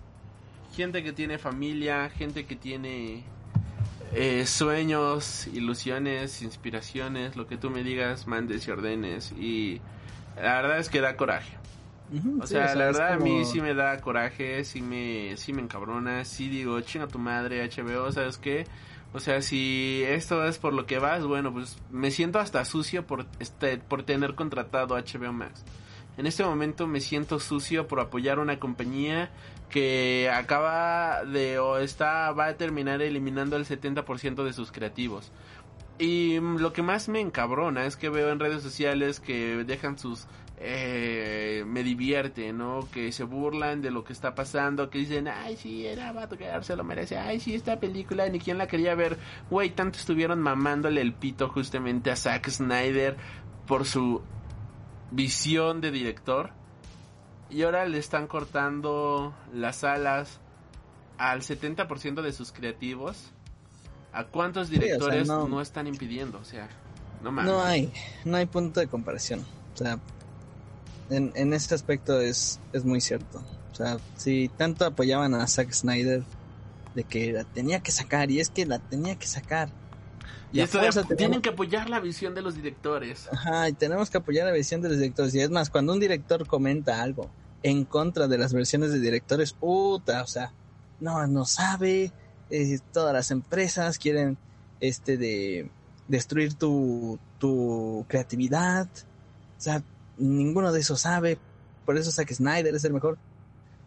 gente que tiene familia, gente que tiene eh, sueños, ilusiones, inspiraciones, lo que tú me digas, mandes y ordenes. Y la verdad es que da coraje. O sí, sea, la verdad a mí sí me da coraje, sí me, sí me encabrona, sí digo, chinga tu madre, HBO, ¿sabes qué? O sea, si esto es por lo que vas, bueno, pues me siento hasta sucio por, este, por tener contratado HBO Max. En este momento me siento sucio por apoyar una compañía que acaba de o está va a terminar eliminando el 70% de sus creativos. Y mm, lo que más me encabrona es que veo en redes sociales que dejan sus... Eh, me divierte, ¿no? Que se burlan de lo que está pasando, que dicen, ay, sí, era Batgirl, se lo merece, ay, sí, esta película, ni quien la quería ver. Güey, tanto estuvieron mamándole el pito justamente a Zack Snyder por su visión de director. Y ahora le están cortando las alas al 70% de sus creativos. ¿A cuántos o sea, directores no- no... están impidiendo? O sea, no mames. No hay, no hay punto de comparación. O sea, en, en este aspecto es, es muy cierto. O sea, si tanto apoyaban a Zack Snyder de que la tenía que sacar, y es que la tenía que sacar. Y esto de- tienen que apoyar la visión de los directores. Ajá, y tenemos que apoyar la visión de los directores. Y es más, cuando un director comenta algo en contra de las versiones de directores, puta, o sea, no, no sabe, eh, todas las empresas quieren este de destruir tu, tu creatividad. O sea, ninguno de esos sabe. Por eso Zack Snyder es el mejor.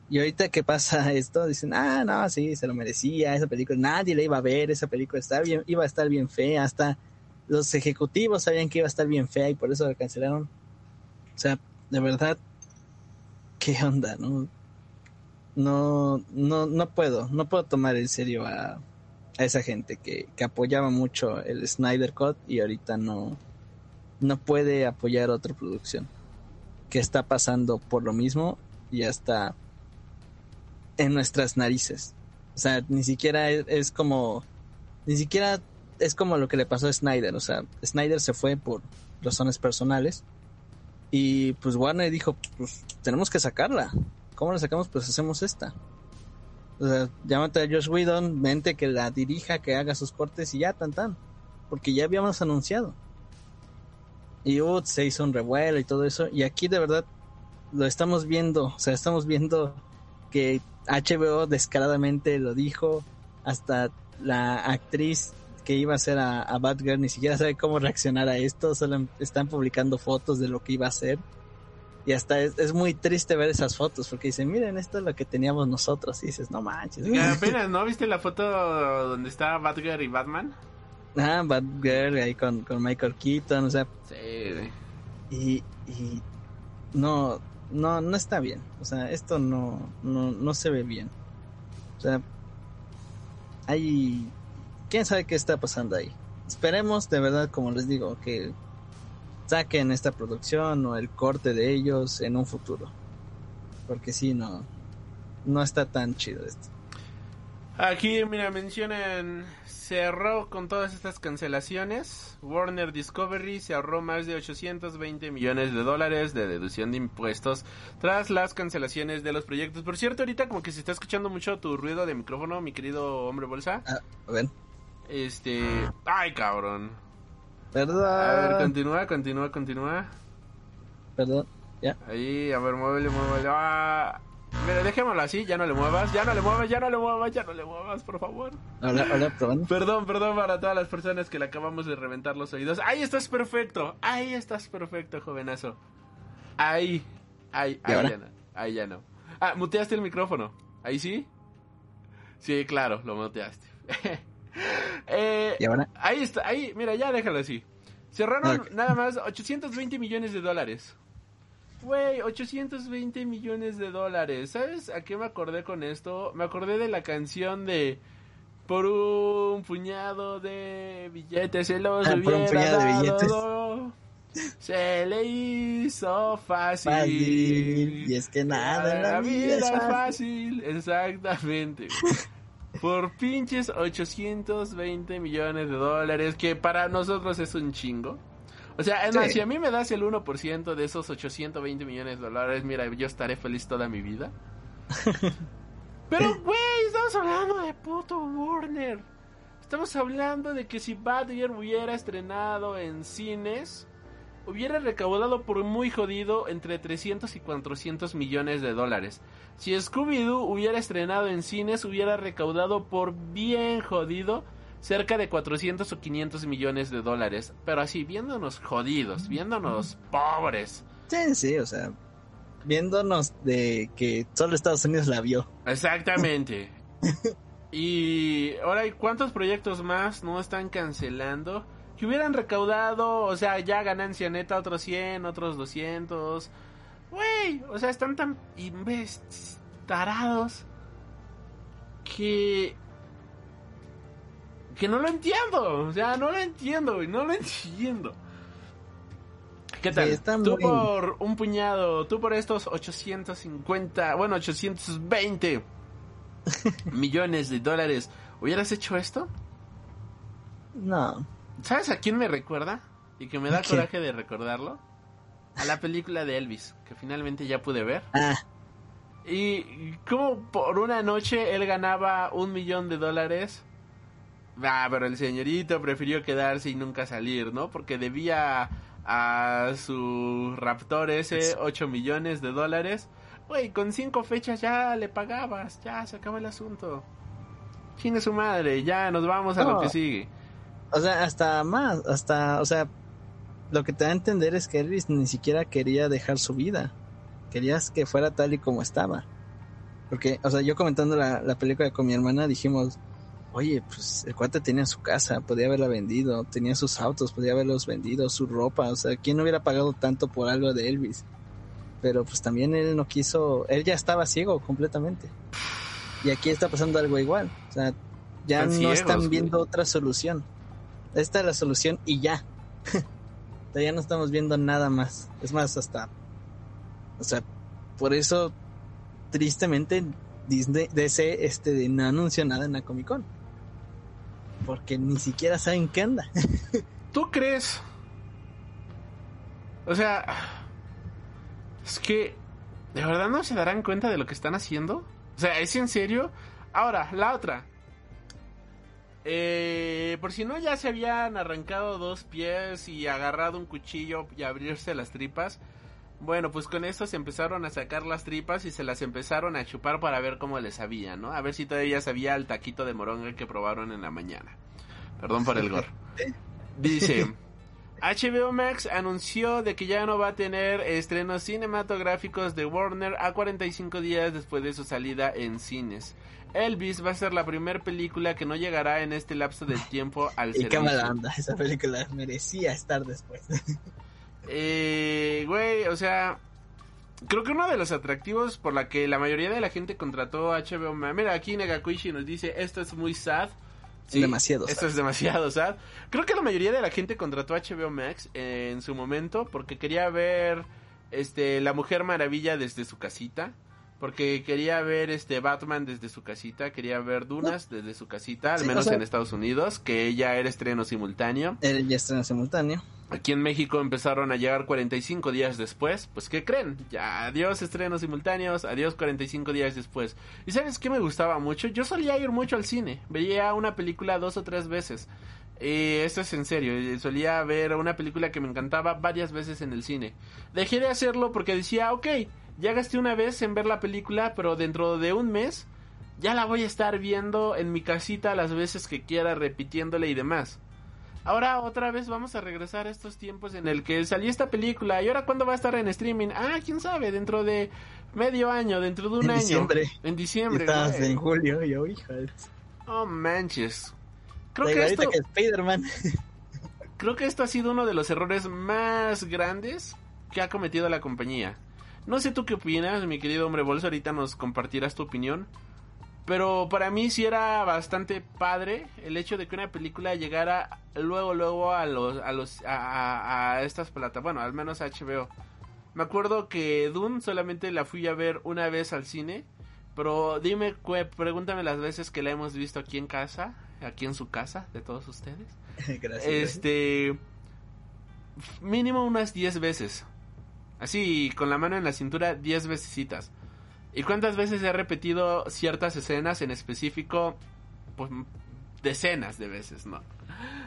Y ahorita que pasa esto, dicen, ah, no, sí, se lo merecía, esa película, nadie la iba a ver, esa película está bien, iba a estar bien fea, hasta los ejecutivos sabían que iba a estar bien fea y por eso la cancelaron. O sea, de verdad, ¿qué onda? No, no, no, no puedo, no puedo tomar en serio a, a esa gente que, que apoyaba mucho el Snyder Cut y ahorita no, no puede apoyar otra producción que está pasando por lo mismo y hasta en nuestras narices. O sea, ni siquiera es, como, ni siquiera es como lo que le pasó a Snyder. O sea, Snyder se fue por razones personales y pues Warner dijo, pues tenemos que sacarla. ¿Cómo la sacamos? Pues hacemos esta. O sea, llámate a Josh Whedon, vente que la dirija, que haga sus cortes y ya, tan tan. Porque ya habíamos anunciado. Y uh, se hizo un revuelo y todo eso. Y aquí de verdad lo estamos viendo. O sea, estamos viendo que HBO descaradamente lo dijo. Hasta la actriz que iba a ser a, a Batgirl ni siquiera sabe cómo reaccionar a esto. Solo em- están publicando fotos de lo que iba a hacer. Y hasta es, es muy triste ver esas fotos porque dicen, miren, esto es lo que teníamos nosotros. Y dices, no manches. Que apenas, ¿no? ¿Viste la foto donde está Batgirl y Batman? Ah, Batgirl ahí con, con Michael Keaton, o sea, Sí, y, y no, no, no está bien. O sea, esto no, no, no se ve bien. O sea, hay, quién sabe qué está pasando ahí. Esperemos, de verdad, como les digo, que saquen esta producción o el corte de ellos en un futuro. Porque si no, no está tan chido esto. Aquí, mira, mencionan, cerró con todas estas cancelaciones. Warner Discovery se ahorró más de 820 millones de dólares de deducción de impuestos tras las cancelaciones de los proyectos. Por cierto, ahorita como que se está escuchando mucho tu ruido de micrófono, mi querido hombre bolsa. Ah, a ver, Este... Ay, cabrón. A ver, perdón, continúa, continúa, continúa. perdón, ya. Ahí, a ver, muévele, muévele. Ah, mira, dejémoslo así, ya no le muevas, ya no le muevas, ya no le muevas, ya no le muevas, por favor. Hola, hola, probando. Perdón, perdón para todas las personas que le acabamos de reventar los oídos. Ahí estás perfecto, ahí estás perfecto, jovenazo. Ahí, ahí, ¿Y ahí ya no, ahí ya no. Ah, muteaste el micrófono, ¿ahí sí? Sí, claro, lo muteaste. eh, ¿Y ahora? Ahí está, ahí, mira, ya déjalo así. Cerraron nada más 820 millones de dólares. Güey, 820 millones de dólares. ¿Sabes a qué me acordé con esto? Me acordé de la canción de Por un puñado de billetes se los Ah, por un hubiera de. Se le hizo fácil. Fácil, y es que nada en la vida es fácil. Exactamente. Por pinches 820 millones de dólares, que para nosotros es un chingo. O sea, Sí. si a mí me das el 1% de esos 820 millones de dólares, mira, yo estaré feliz toda mi vida. Pero, güey, estamos hablando de puto Warner. Estamos hablando de que si Badger hubiera estrenado en cines, hubiera recaudado por muy jodido entre 300 y 400 millones de dólares. Si Scooby-Doo hubiera estrenado en cines, hubiera recaudado por bien jodido cerca de 400 o 500 millones de dólares. Pero así, viéndonos jodidos, viéndonos pobres. Sí, sí, o sea, viéndonos de que solo Estados Unidos la vio. Exactamente. y ahora, ¿cuántos proyectos más no están cancelando? Que hubieran recaudado, o sea, ya ganancia neta, otros 100, otros 200. Güey, o sea, están tan investirados que que no lo entiendo. O sea, no lo entiendo, güey. No lo entiendo. ¿Qué tal? tú por un puñado, tú por estos 850, bueno, 820 millones de dólares, ¿hubieras hecho esto? No. ¿Sabes a quién me recuerda? Y que me da coraje de recordarlo. A la película de Elvis, que finalmente ya pude ver. Ah. Y como por una noche él ganaba un millón de dólares Ah, pero el señorito prefirió quedarse y nunca salir, ¿no? Porque debía a su Raptor ese 8 millones de dólares. Güey, con cinco fechas ya le pagabas, ya se acaba el asunto. Chine su madre, ya nos vamos a lo que sigue. O sea, hasta más, hasta, o sea, lo que te da a entender es que Elvis ni siquiera quería dejar su vida. Querías que fuera tal y como estaba. Porque, o sea, yo comentando la, la película con mi hermana dijimos, oye, pues el cuate tenía su casa, podía haberla vendido, tenía sus autos, podía haberlos vendido, su ropa, o sea, ¿quién no hubiera pagado tanto por algo de Elvis? Pero pues también él no quiso, él ya estaba ciego completamente. Y aquí está pasando algo igual, o sea, ya no están viendo otra solución. Esta es la solución y ya. ya no estamos viendo nada más. Es más, hasta, o sea, por eso tristemente Disney DC este no anunció nada en la Comic Con porque ni siquiera saben qué anda. ¿Tú crees? O sea, es que de verdad no se darán cuenta de lo que están haciendo. O sea, ¿es en serio? Ahora, la otra. Eh, por si no ya se habían arrancado dos pies y agarrado un cuchillo y abrirse las tripas. Bueno, pues con esto se empezaron a sacar las tripas y se las empezaron a chupar para ver cómo les sabía, ¿no? A ver si todavía sabía el taquito de moronga que probaron en la mañana. Perdón por el gor. Dice, HBO Max anunció de que ya no va a tener estrenos cinematográficos de Warner a 45 días después de su salida en cines. Elvis va a ser la primera película que no llegará en este lapso de tiempo al y servicio. Y anda, esa película merecía estar después. Eh, güey, o sea, creo que uno de los atractivos por la que la mayoría de la gente contrató HBO Max. Mira, aquí Negakuishi nos dice, esto es muy sad. Sí, demasiado Esto es demasiado sad. Creo que la mayoría de la gente contrató HBO Max en su momento porque quería ver este La Mujer Maravilla desde su casita. Porque quería ver este Batman desde su casita, quería ver Dunas desde su casita, al menos en Estados Unidos, que ella era estreno simultáneo. Era ya estreno simultáneo. Aquí en México empezaron a llegar 45 días después. Pues, ¿qué creen? Ya, adiós estrenos simultáneos, adiós 45 días después. ¿Y sabes qué me gustaba mucho? Yo solía ir mucho al cine. Veía una película dos o tres veces. Eh, esto es en serio, eh, solía ver una película que me encantaba varias veces en el cine. Dejé de hacerlo porque decía, ok, ya gasté una vez en ver la película, pero dentro de un mes ya la voy a estar viendo en mi casita las veces que quiera, repitiéndole y demás. Ahora otra vez vamos a regresar a estos tiempos en el que salió esta película. ¿Y ahora cuándo va a estar en streaming? Ah, quién sabe, dentro de medio año, dentro de un año. Diciembre. En diciembre. Estás en julio, yo, hija. Oh, manches. Creo que esto... que Spider-Man. Creo que esto ha sido uno de los errores más grandes que ha cometido la compañía. No sé tú qué opinas, mi querido hombre bolso, ahorita nos compartirás tu opinión. Pero para mí sí era bastante padre el hecho de que una película llegara luego, luego a los, a los, a, estas plataformas, bueno, al menos a HBO. Me acuerdo que Dune solamente la fui a ver una vez al cine, pero dime, pregúntame las veces que la hemos visto aquí en casa, aquí en su casa, de todos ustedes. Gracias. Este, mínimo unas 10 veces. Así, con la mano en la cintura, 10 veces. ¿Y cuántas veces he repetido ciertas escenas en específico? Pues decenas de veces, ¿no?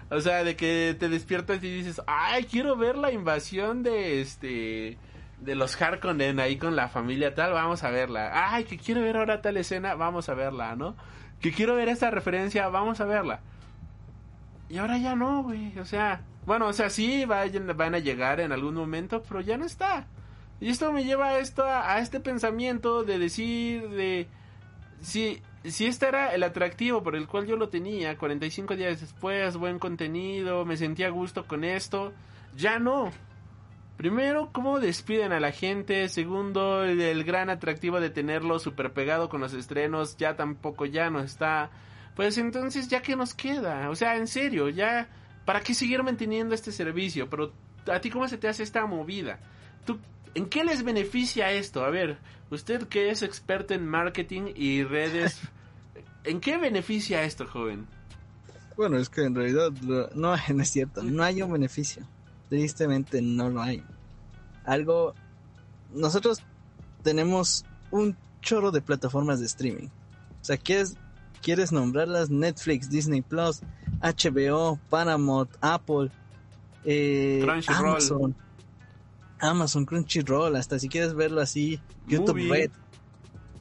O sea, de que te despiertas y dices, ay, quiero ver la invasión de este de los Harkonnen ahí con la familia tal, vamos a verla. Ay, que quiero ver ahora tal escena, vamos a verla, ¿no? Que quiero ver esta referencia, vamos a verla. Y ahora ya no, güey, o sea, bueno, o sea, sí vayan, van a llegar en algún momento, pero ya no está. Y esto me lleva a esto a, este pensamiento de decir de si si este era el atractivo por el cual yo lo tenía 45 días después, buen contenido, me sentía a gusto con esto, ya no. Primero, cómo despiden a la gente. Segundo, el, el gran atractivo de tenerlo super pegado con los estrenos ya tampoco ya no está. Pues entonces, ¿ya qué nos queda? O sea, en serio, ya, ¿para qué seguir manteniendo este servicio? Pero, ¿a ti cómo se te hace esta movida? ¿Tú, ¿En qué les beneficia esto? A ver, usted que es experto en marketing y redes, ¿en qué beneficia esto, joven? Bueno, es que en realidad no, no es cierto, no hay un beneficio. Tristemente no lo hay. Algo, nosotros tenemos un chorro de plataformas de streaming. O sea, ¿quieres, quieres nombrarlas? Netflix, Disney Plus, HBO, Paramount, Apple, eh, Crunchyroll. Amazon, Amazon, Crunchyroll, hasta si quieres verlo así, YouTube Movie. Red.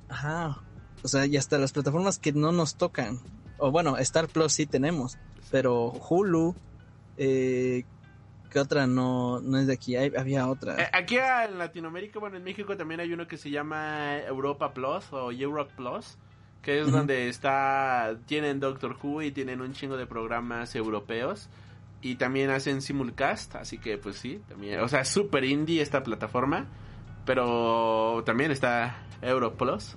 Ajá. O sea, y hasta las plataformas que no nos tocan. O bueno, Star Plus sí tenemos, pero Hulu, eh, ¿qué otra no, no es de aquí? Hay- había otra. Eh, Aquí en Latinoamérica, bueno, en México también hay uno que se llama Europa Plus o Europe Plus, que es donde está, tienen Doctor Who y tienen un chingo de programas europeos y también hacen simulcast, así que pues sí, también, o sea, es super indie esta plataforma, pero también está Euro Plus.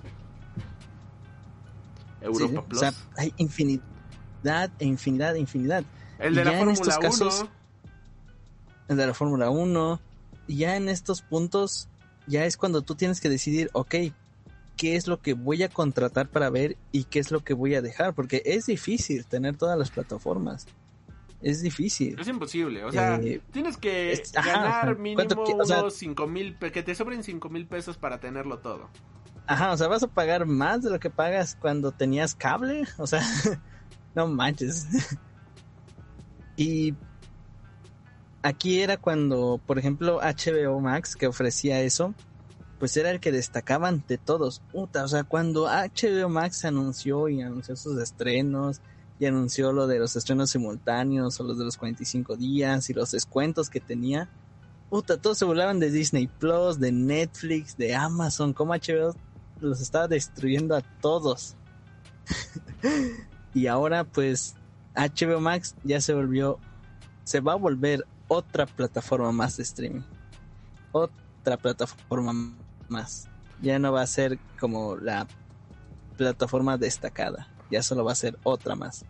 Sí, Europa sí. Plus. O sea, hay infinidad e infinidad infinidad. El de y la Fórmula estos 1. casos- El de la Fórmula 1. Y ya en estos puntos, ya es cuando tú tienes que decidir, ok, ¿qué es lo que voy a contratar para ver y qué es lo que voy a dejar? Porque es difícil tener todas las plataformas. Es difícil. Es imposible, o sea, Eh, tienes que es- ganar mínimo ¿cuánto qui- o sea- unos cinco mil, que te sobren cinco mil pesos para tenerlo todo. Ajá, o sea, vas a pagar más de lo que pagas cuando tenías cable. O sea, no manches. y aquí era cuando, por ejemplo, HBO Max, que ofrecía eso, pues era el que destacaban de todos. Puta, o sea, cuando HBO Max anunció y anunció sus estrenos y anunció lo de los estrenos simultáneos o los de los 45 días y los descuentos que tenía. Puta, todos se burlaban de Disney Plus, de Netflix, de Amazon, como HBO los estaba destruyendo a todos. y ahora pues HBO Max ya se volvió, se va a volver otra plataforma más de streaming. Otra plataforma más. Ya no va a ser como la plataforma destacada. Ya solo va a ser otra más.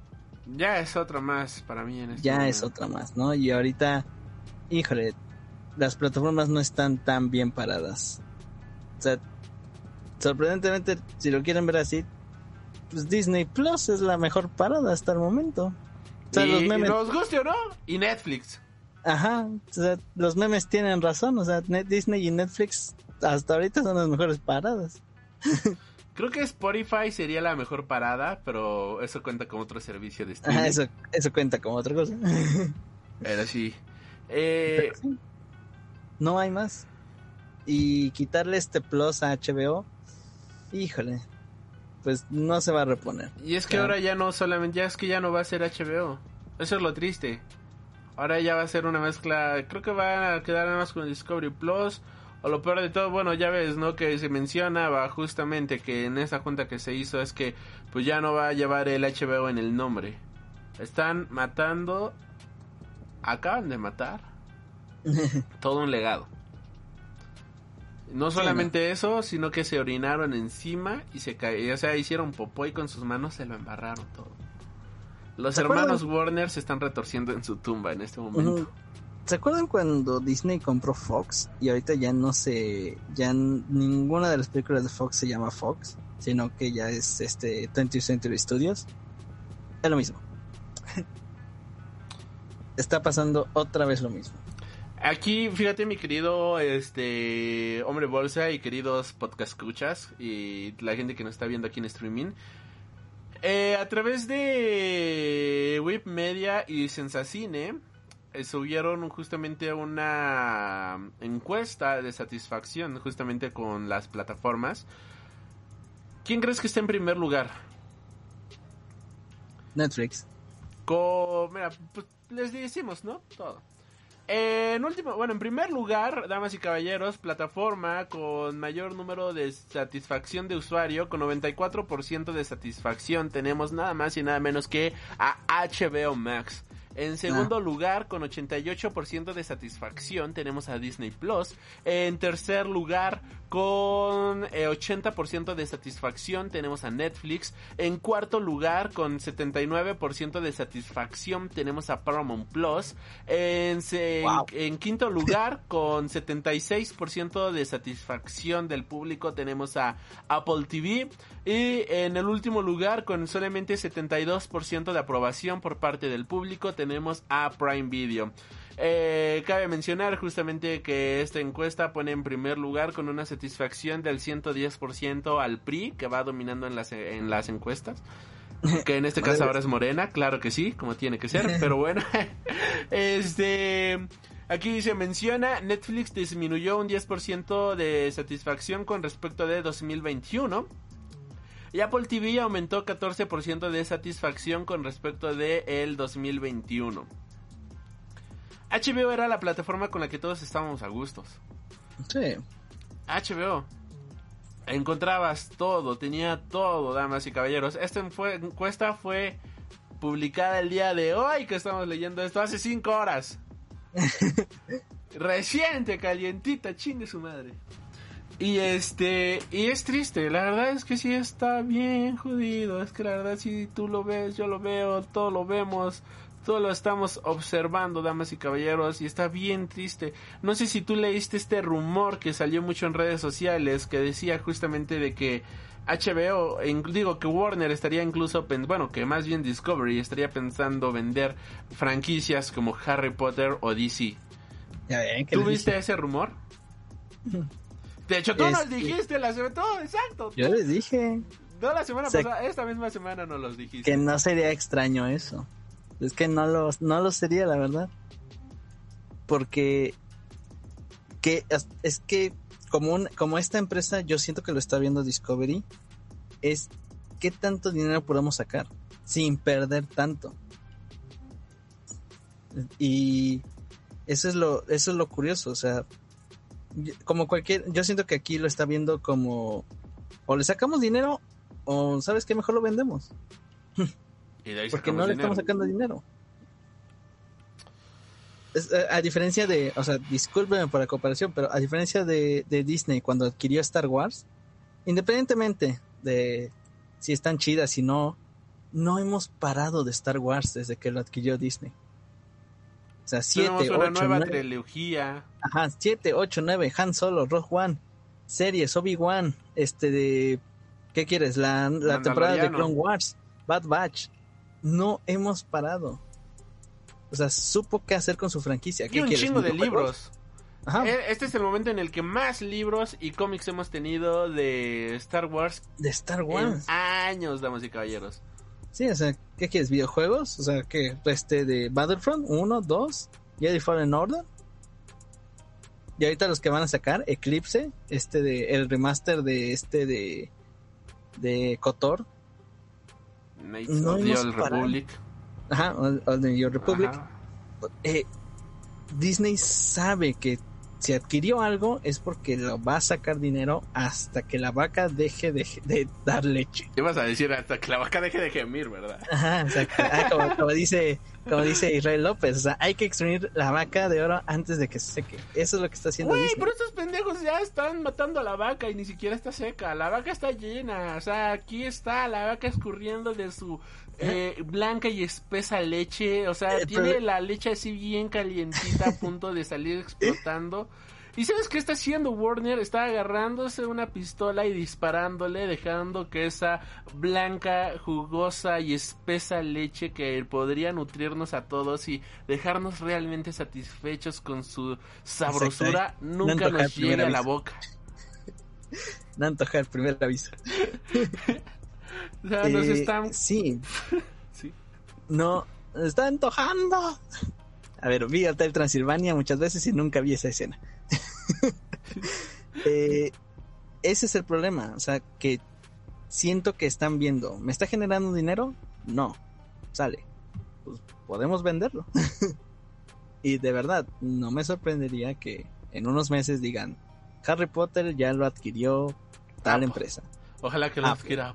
Ya es otra más para mí en este Ya momento. es otra más, ¿no? Y ahorita, híjole, las plataformas no están tan bien paradas. O sea, sorprendentemente, si lo quieren ver así, pues Disney Plus es la mejor parada hasta el momento. O sea, y, los memes, nos guste o no, y Netflix. ajá, o sea, los memes tienen razón, o sea, Disney y Netflix hasta ahorita son las mejores paradas. Creo que Spotify sería la mejor parada, pero eso cuenta como otro servicio de streaming. Ajá, eso, eso cuenta como otra cosa. Pero sí. Eh, Pero sí, No hay más. Y quitarle este plus a HBO, híjole, pues no se va a reponer. y es que Claro. ahora ya no solamente, ya es que ya no va a ser HBO. Eso es lo triste. Ahora ya va a ser una mezcla, creo que va a quedar nada más con Discovery Plus. O lo peor de todo, bueno, ya ves, ¿no? Que se mencionaba justamente que en esa junta que se hizo es que pues ya no va a llevar el HBO en el nombre. Están matando, acaban de matar todo un legado. No solamente eso, sino que se orinaron encima y se ca- o sea, hicieron popó y con sus manos se lo embarraron todo. Los hermanos Warner se están retorciendo en su tumba en este momento. ¿Se acuerdan cuando Disney compró Fox y ahorita ya no se, ya ninguna de las películas de Fox se llama Fox, sino que ya es este 20th Century Studios? Es lo mismo. Está pasando otra vez lo mismo. Aquí, fíjate, mi querido este hombre bolsa y queridos podcast escuchas y la gente que nos está viendo aquí en streaming. Eh, a través de Whip Media y Sensacine subieron justamente una encuesta de satisfacción justamente con las plataformas. ¿Quién crees que está en primer lugar? Netflix. Con, mira, pues les decimos, ¿no? Todo. En último, bueno, en primer lugar, damas y caballeros, plataforma con mayor número de satisfacción de usuario, con 94% de satisfacción, tenemos nada más y nada menos que a HBO Max. En segundo lugar, con 88% de satisfacción, tenemos a Disney Plus. En tercer lugar, con eh, 80% de satisfacción, tenemos a Netflix. En cuarto lugar, con 79% de satisfacción, tenemos a Paramount Plus. En quinto lugar, con 76% de satisfacción del público, tenemos a Apple TV. Y en el último lugar, con solamente 72% de aprobación por parte del público, tenemos a Prime Video. Eh, cabe mencionar justamente que esta encuesta pone en primer lugar con una satisfacción del 110% al PRI, que va dominando en las, en las encuestas. Que en este caso ahora es Morena, claro que sí, como tiene que ser, pero bueno. este. Aquí se menciona, Netflix disminuyó un 10% de satisfacción con respecto de 2021. Y Apple TV aumentó 14% de satisfacción con respecto de el 2021. HBO era la plataforma con la que todos estábamos a gustos. Sí. HBO. Encontrabas todo, tenía todo, damas y caballeros. Esta encuesta fue publicada el día de hoy que estamos leyendo esto, hace 5 horas. Reciente, calientita, chingue su madre. Y este, y es triste, la verdad es que sí está bien jodido, es que la verdad si tú lo ves, yo lo veo, todo lo vemos, todo lo estamos observando, damas y caballeros, y está bien triste. No sé si tú leíste este rumor que salió mucho en redes sociales que decía justamente de que HBO, digo que Warner estaría incluso, bueno, que más bien Discovery estaría pensando vender franquicias como Harry Potter o DC. Ya ven ¿Tú viste ese rumor? De hecho, tú nos Este- dijiste la semana, todo, exacto. Yo les dije No la semana Se- pasada, esta misma semana nos los dijiste. que no sería extraño eso. Es que no lo, no lo sería, la verdad. Porque que es, que como un, como esta empresa yo siento que lo está viendo Discovery es qué tanto dinero podemos sacar sin perder tanto. Y eso es lo eso es lo curioso, o sea, como cualquier yo siento que aquí lo está viendo como o le sacamos dinero o sabes qué mejor lo vendemos. Y de ahí Porque no le dinero. estamos sacando dinero. Es, eh, a diferencia de, o sea, discúlpeme por la comparación, pero a diferencia de, de Disney cuando adquirió Star Wars, independientemente de si están chidas, si no, no hemos parado de Star Wars desde que lo adquirió Disney. O sea, Tenemos 7, una 8, nueva 9, trilogía. ajá, 7, 8, 9, Han Solo, Rogue One, series, Obi-Wan, este de, ¿qué quieres? La, la temporada de. Clone Wars, Bad Batch. No hemos parado. O sea, supo qué hacer con su franquicia. Y ¿Qué un quieres, chingo de libros. Ajá, Eh, Este es el momento en el que más libros y cómics hemos tenido de Star Wars de Star en Wars. años, damas y caballeros. Sí, o sea, ¿qué quieres? ¿Videojuegos? O sea, ¿qué? Este de Battlefront 1, 2, Jedi Fallen Order. Y ahorita los que van a sacar, Eclipse, este de, el remaster de este de, de Kotor. Knights No of the hemos Old. Republic. Ajá, the Republic. Ajá. eh, Disney sabe que si adquirió algo es porque lo va a sacar dinero hasta que la vaca deje de, de dar leche. Ibas a decir hasta que la vaca deje de gemir, ¿verdad? Ajá, exacto. Ah, como, como dice, como dice Israel López, o sea, hay que extraer la vaca de oro antes de que se seque. Eso es lo que está haciendo Güey, pero estos pendejos ya están matando a la vaca y ni siquiera está seca. La vaca está llena. O sea, aquí está la vaca escurriendo de su eh, blanca y espesa leche. O sea, Eh, tiene pero- la leche así bien calientita a punto de salir explotando. ¿Y sabes qué está haciendo Warner? Está agarrándose una pistola y disparándole, dejando que esa blanca, jugosa y espesa leche que podría nutrirnos a todos y dejarnos realmente satisfechos con su sabrosura, No nunca nos llegue a la boca. No antojar, primer aviso. O sea, nos Eh, están... Sí, Sí. no, está antojando. A ver, vi Hotel Transilvania muchas veces y nunca vi esa escena. Eh, ese es el problema, o sea, que siento que están viendo, ¿me está generando dinero? No, sale. Pues podemos venderlo. y de verdad, no me sorprendería que en unos meses digan, Harry Potter ya lo adquirió tal Apple. empresa. Ojalá que lo adquiera.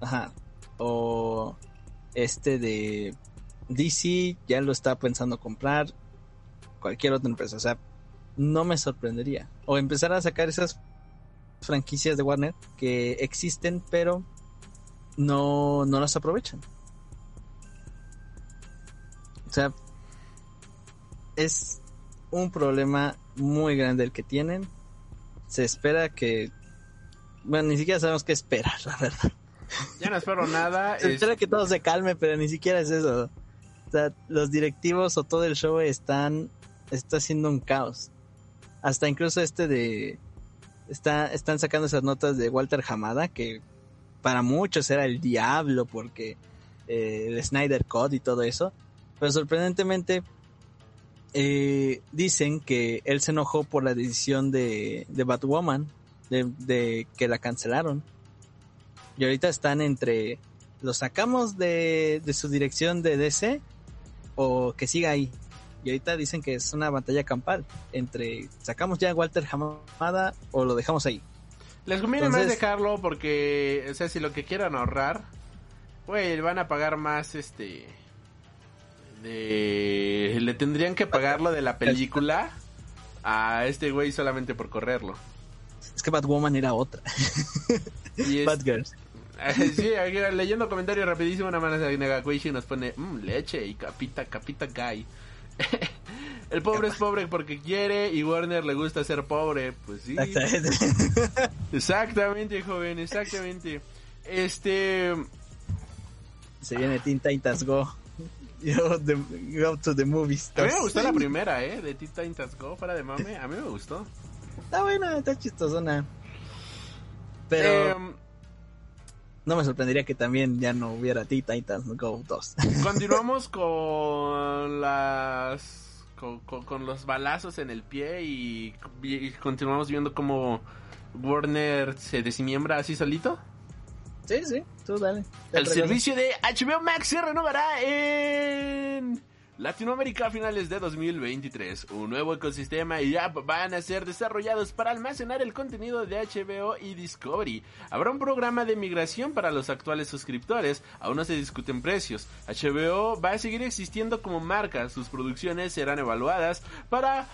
Ajá. O este de DC ya lo está pensando comprar cualquier otra empresa. O sea, no me sorprendería. O empezar a sacar esas franquicias de Warner que existen pero no, no las aprovechan. O sea, es un problema muy grande el que tienen. Se espera que... Bueno, ni siquiera sabemos qué esperar, la verdad. Ya no espero nada. Se es- espera que todo se calme, pero ni siquiera es eso. O sea, los directivos o todo el show están está haciendo un caos. Hasta incluso este de está están sacando esas notas de Walter Hamada que para muchos era el diablo porque eh, el Snyder Code y todo eso, pero sorprendentemente eh, dicen que él se enojó por la decisión de, de Batwoman, de, de que la cancelaron. Y ahorita están entre lo sacamos de, de su dirección de DC o que siga ahí. Y ahorita dicen que es una batalla campal entre sacamos ya a Walter Hamada o lo dejamos ahí. Les conviene más dejarlo porque, o sea, si lo que quieran ahorrar, güey, van a pagar más, este... De... Le tendrían que pagar lo de la película a este güey solamente por correrlo. Es que Batwoman era otra. Y es- Batgirls. sí, leyendo comentarios rapidísimo, una mano de Negakuishi nos pone "Mm, leche y capita, capita guy. El pobre es pobre porque quiere y Warner le gusta ser pobre. Pues sí. Exactamente. Exactamente, joven, exactamente. Este. Se viene Teen Titans Go. Yo, the- go to the movies. A mí me gustó la primera, ¿eh? De Teen Titans Go, fuera de mame. A mí me gustó. Está buena, está chistosona. Pero Em, no me sorprendería que también ya no hubiera Teen Titans Go 2. continuamos con las. Con, con- con los balazos en el pie y, y continuamos viendo cómo Warner se desmiembra así solito. sí, sí, tú dale. El regalo. servicio de HBO Max se renovará en Latinoamérica a finales de 2023. Un nuevo ecosistema y app van a ser desarrollados para almacenar el contenido de HBO y Discovery. Habrá un programa de migración para los actuales suscriptores. Aún no se discuten precios. HBO va a seguir existiendo como marca. Sus producciones serán evaluadas para,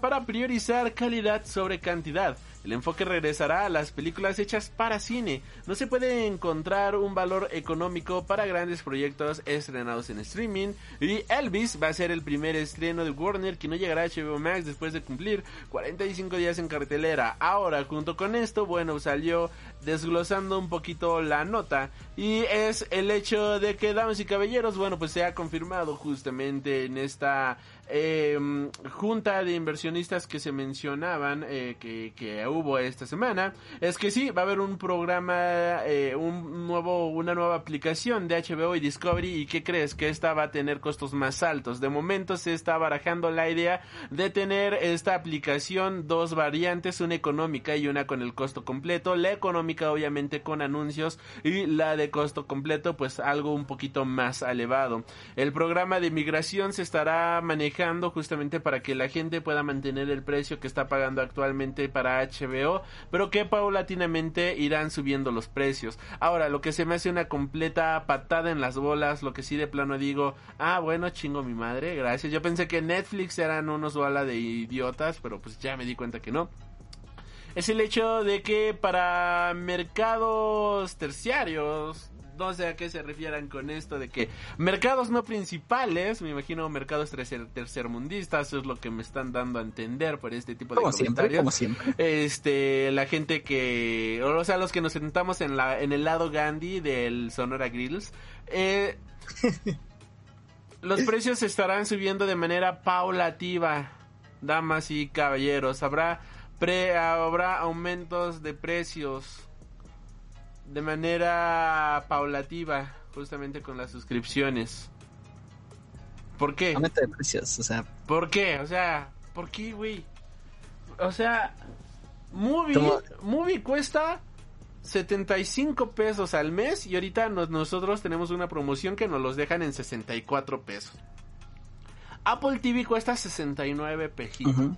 para priorizar calidad sobre cantidad. El enfoque regresará a las películas hechas para cine. No se puede encontrar un valor económico para grandes proyectos estrenados en streaming. Y Elvis va a ser el primer estreno de Warner que no llegará a HBO Max después de cumplir 45 días en cartelera. Ahora, junto con esto, bueno, salió desglosando un poquito la nota. Y es el hecho de que, damas y caballeros, bueno, pues se ha confirmado justamente en esta eh, junta de inversionistas que se mencionaban eh, que, que hubo esta semana es que sí va a haber un programa eh, un nuevo una nueva aplicación de HBO y Discovery y qué crees que esta va a tener costos más altos de momento se está barajando la idea de tener esta aplicación dos variantes una económica y una con el costo completo la económica obviamente con anuncios y la de costo completo pues algo un poquito más elevado el programa de migración se estará manejando justamente para que la gente pueda mantener el precio que está pagando actualmente para HBO, pero que paulatinamente irán subiendo los precios. Ahora, lo que se me hace una completa patada en las bolas, lo que sí de plano digo, ah, bueno, chingo mi madre, gracias. Yo pensé que Netflix eran unos bola de idiotas, pero pues ya me di cuenta que no es el hecho de que para mercados terciarios, no sé a qué se refieran con esto de que mercados no principales, me imagino mercados tercer, tercermundistas, eso es lo que me están dando a entender por este tipo de Como siempre, comentarios. como siempre. Este, la gente que, o sea, los que nos sentamos en la, en el lado Gandhi del Sonora Grills, eh, los precios estarán subiendo de manera paulativa, damas y caballeros. Habrá pre, habrá aumentos de precios de manera paulativa, justamente con las suscripciones. ¿Por qué? Aumento de precios, o sea, ¿Por qué? O sea, ¿por qué, güey? O sea, Movie, Movie cuesta 75 pesos al mes y ahorita nos- nosotros tenemos una promoción que nos los dejan en 64 pesos. Apple TV cuesta 69 pejitos. ujú.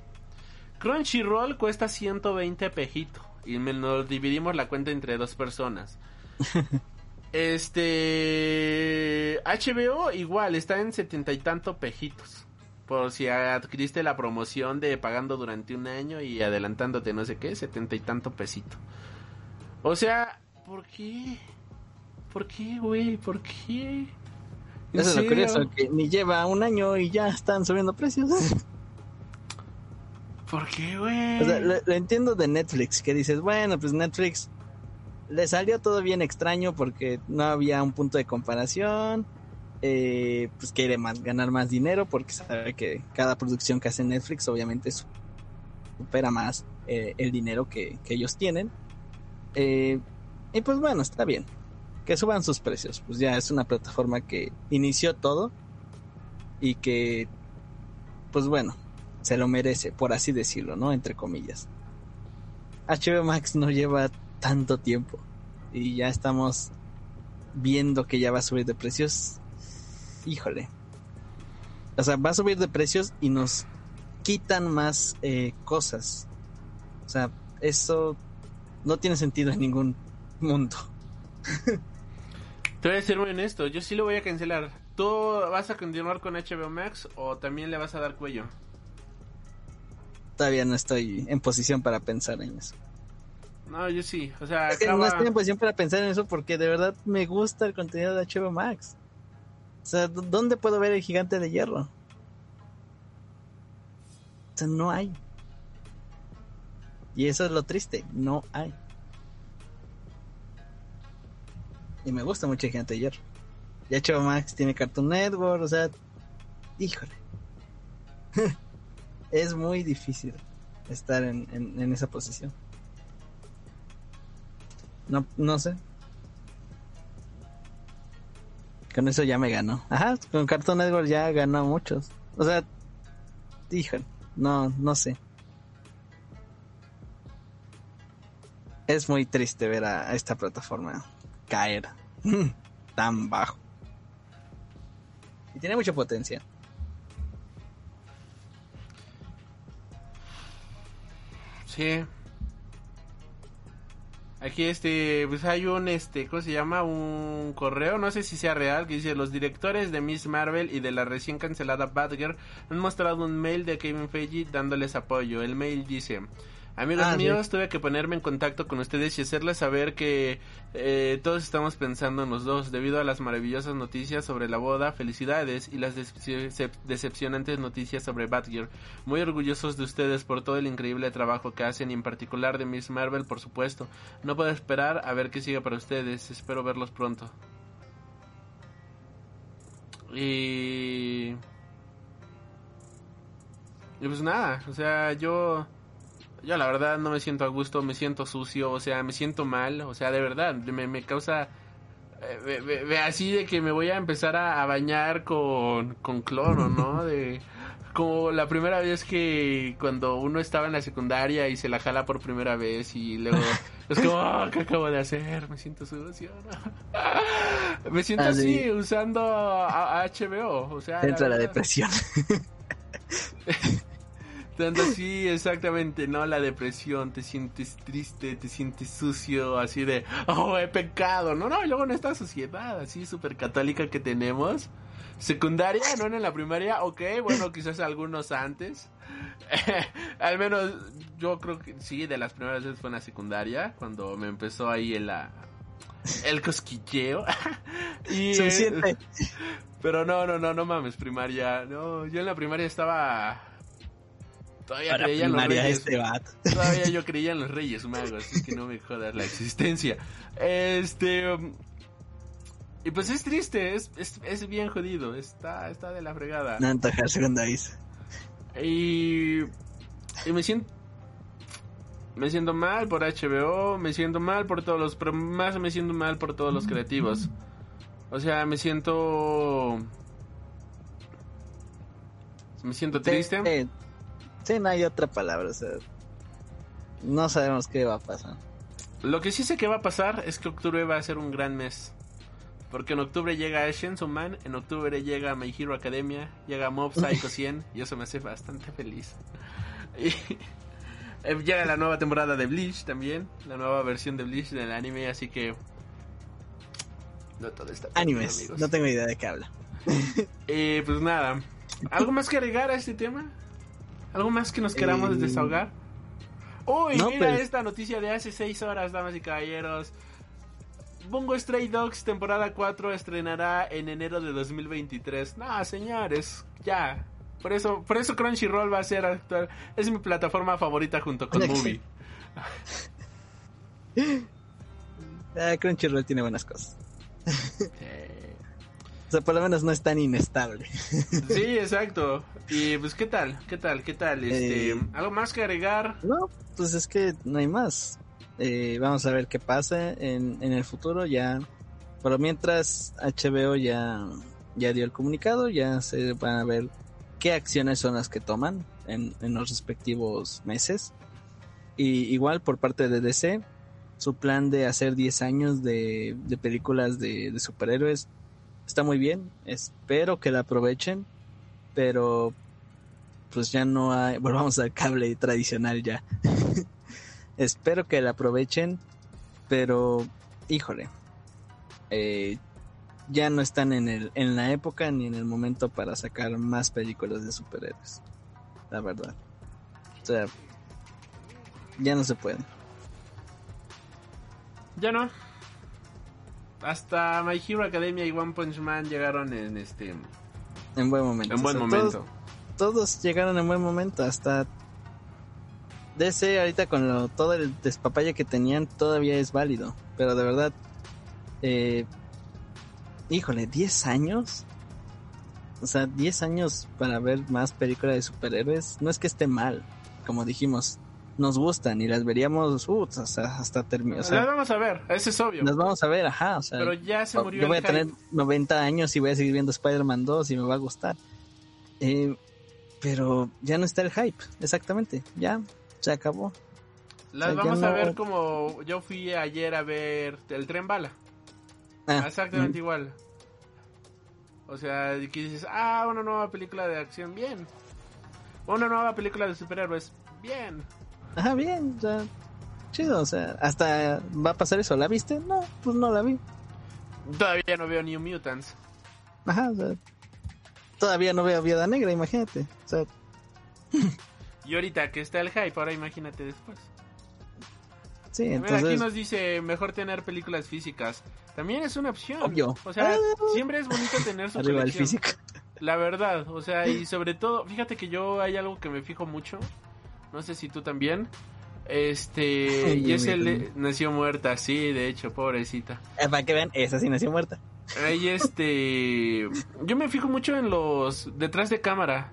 Crunchyroll cuesta 120 pejito. Y me- nos dividimos la cuenta entre dos personas. este. HBO igual, está en setenta y tanto pejitos. Por si adquiriste la promoción de pagando durante un año y adelantándote no sé qué, setenta y tanto pesito. O sea, ¿por qué? ¿Por qué, güey? ¿Por qué? ¿En Eso es lo curioso, que ni lleva un año y ya están subiendo precios. ¿Por qué, güey? O sea, lo, lo entiendo de Netflix, que dices, bueno, pues Netflix le salió todo bien extraño porque no había un punto de comparación, eh, pues quiere más, ganar más dinero porque sabe que cada producción que hace Netflix obviamente su- supera más eh, el dinero que, que ellos tienen. Eh, y pues bueno, está bien, que suban sus precios, pues ya es una plataforma que inició todo y que, pues bueno, se lo merece, por así decirlo, ¿no? Entre comillas. HBO Max no lleva tanto tiempo y ya estamos viendo que ya va a subir de precios. Híjole. O sea, va a subir de precios y nos quitan más eh, cosas. O sea, eso no tiene sentido en ningún mundo. Te voy a ser muy honesto, yo sí lo voy a cancelar. ¿Tú vas a continuar con HBO Max o también le vas a dar cuello? Todavía no estoy en posición para pensar en eso. No, yo sí. O sea, Es que no estoy en posición para pensar en eso porque de verdad me gusta el contenido de HBO Max. O sea, ¿dó- ¿dónde puedo ver el gigante de hierro? O sea, no hay. Y eso es lo triste, no hay. Y me gusta mucho el gigante de hierro. Y HBO Max tiene Cartoon Network, o sea, híjole. es muy difícil estar en, en- en esa posición. No, no sé. Con eso ya me ganó. Ajá, con Cartoon Network ya ganó a muchos. O sea, híjole, no, no sé. Es muy triste ver a, a esta plataforma caer tan bajo. Y tiene mucha potencia. Aquí este, pues hay un este, ¿cómo se llama? Un correo, no sé si sea real, que dice los directores de Miss Marvel y de la recién cancelada Batgirl han mostrado un mail de Kevin Feige dándoles apoyo. El mail dice, amigos Ah, sí. míos, tuve que ponerme en contacto con ustedes y hacerles saber que eh, todos estamos pensando en los dos debido a las maravillosas noticias sobre la boda, felicidades y las decep- decepcionantes noticias sobre Batgirl. Muy orgullosos de ustedes por todo el increíble trabajo que hacen y en particular de Miss Marvel, por supuesto. No puedo esperar a ver qué sigue para ustedes. Espero verlos pronto. Y... Y pues nada, o sea, yo... Yo la verdad no me siento a gusto, me siento sucio, o sea, me siento mal, o sea, de verdad, me, me causa... eh, así de que me voy a empezar a, a bañar con, con cloro, ¿no? De como la primera vez que cuando uno estaba en la secundaria y se la jala por primera vez y luego es como, "Ah, ¿qué acabo de hacer? Me siento sucio. ¿no?". Me siento Ah, así sí. usando a, a HBO, o sea, Te entra la depresión. Tanto así, exactamente, ¿no? La depresión, te sientes triste, te sientes sucio, así de, oh, he pecado, ¿no? No, y luego en esta sociedad así súper católica que tenemos, secundaria, ¿no? En la primaria, ok, bueno, quizás algunos antes, al menos yo creo que sí, de las primeras veces fue en la secundaria, cuando me empezó ahí el, el cosquilleo. y, eh, Suficiente. pero no, no, no, no mames, primaria. No, yo en la primaria estaba. Todavía Para creía en los reyes. este vato. Todavía yo creía en los reyes magos, así que no me jodas la existencia. Este. um, y pues es triste, es, es, es bien jodido, está, está de la fregada. No antojarse. Y. Y me siento. Me siento mal por HBO, me siento mal por todos los, pero más me siento mal por todos los creativos. O sea, me siento me siento triste. Sí, sí, no hay otra palabra, o sea, no sabemos qué va a pasar. Lo que sí sé que va a pasar es que octubre va a ser un gran mes. Porque en octubre llega Shenson Man, en octubre llega My Hero Academia, llega Mob Psycho 100 y eso me hace bastante feliz. Y eh, llega la nueva temporada de Bleach también, la nueva versión de Bleach del anime, así que no todo está Animes, no tengo idea de qué habla. Y pues nada, ¿algo más que agregar a este tema? ¿Algo más que nos queramos eh, desahogar? Uy, mira pues. esta noticia de hace 6 horas, damas y caballeros. Bungo Stray Dogs temporada 4 estrenará en enero de 2023. No, señores, ya. Por eso, por eso Crunchyroll va a ser actual. Es mi plataforma favorita junto con Movie. Ah, Crunchyroll tiene buenas cosas. O sea, por lo menos no es tan inestable. Sí, exacto. Y pues, ¿qué tal? ¿Qué tal? ¿Qué tal? Este, eh, ¿Algo más que agregar? No, pues es que no hay más. Eh, vamos a ver qué pasa en, en el futuro. Ya, pero mientras HBO ya, ya dio el comunicado, ya se van a ver qué acciones son las que toman en, en los respectivos meses. Y igual por parte de DC, su plan de hacer 10 años de, de películas de, de, superhéroes está muy bien. Espero que la aprovechen, pero pues ya no hay, volvamos al cable tradicional ya. Espero que la aprovechen, pero híjole, eh, ya no están en, el, en la época ni en el momento para sacar más películas de superhéroes. La verdad. O sea, ya no se puede. Ya no. Hasta My Hero Academia y One Punch Man llegaron en este. En buen momento. En buen momento. Todos, llegaron en buen momento. Hasta DC ahorita con lo, todo el despapalle que tenían todavía es válido. Pero de verdad, eh, híjole, 10 años. O sea, 10 años para ver más películas de superhéroes. No es que esté mal, como dijimos. Nos gustan y las veríamos uh, hasta, terminar. las vamos a ver, eso es obvio. Las vamos a ver, ajá. O sea, Pero ya se murió. Yo voy a tener 90 años y voy a seguir viendo Spider-Man 2 y me va a gustar. Eh, pero ya no está el hype, exactamente. Ya, se acabó. Las vamos a ver como yo fui ayer a ver el tren bala. Ah, exactamente igual. O sea, que dices, ah, una nueva película de acción, bien. Una nueva película de superhéroes, bien. Ajá, bien, o sea, chido, o sea, hasta va a pasar eso, ¿la viste? No, pues no la vi. Todavía no veo New Mutants. Ajá, o sea, todavía no veo Viuda Negra, imagínate, o sea. y ahorita que está el hype, ahora imagínate después. Sí, entonces... aquí nos dice mejor tener películas físicas. También es una opción. Obvio. O sea, ah. siempre es bonito tener su Arriba físico. La verdad, o sea, y sobre todo, fíjate que yo hay algo que me fijo mucho. No sé si tú también. Este, y es el nació muerta, sí, de hecho, pobrecita. Eh, para que vean, esa sí nació muerta. Ahí este, yo me fijo mucho en los detrás de cámara.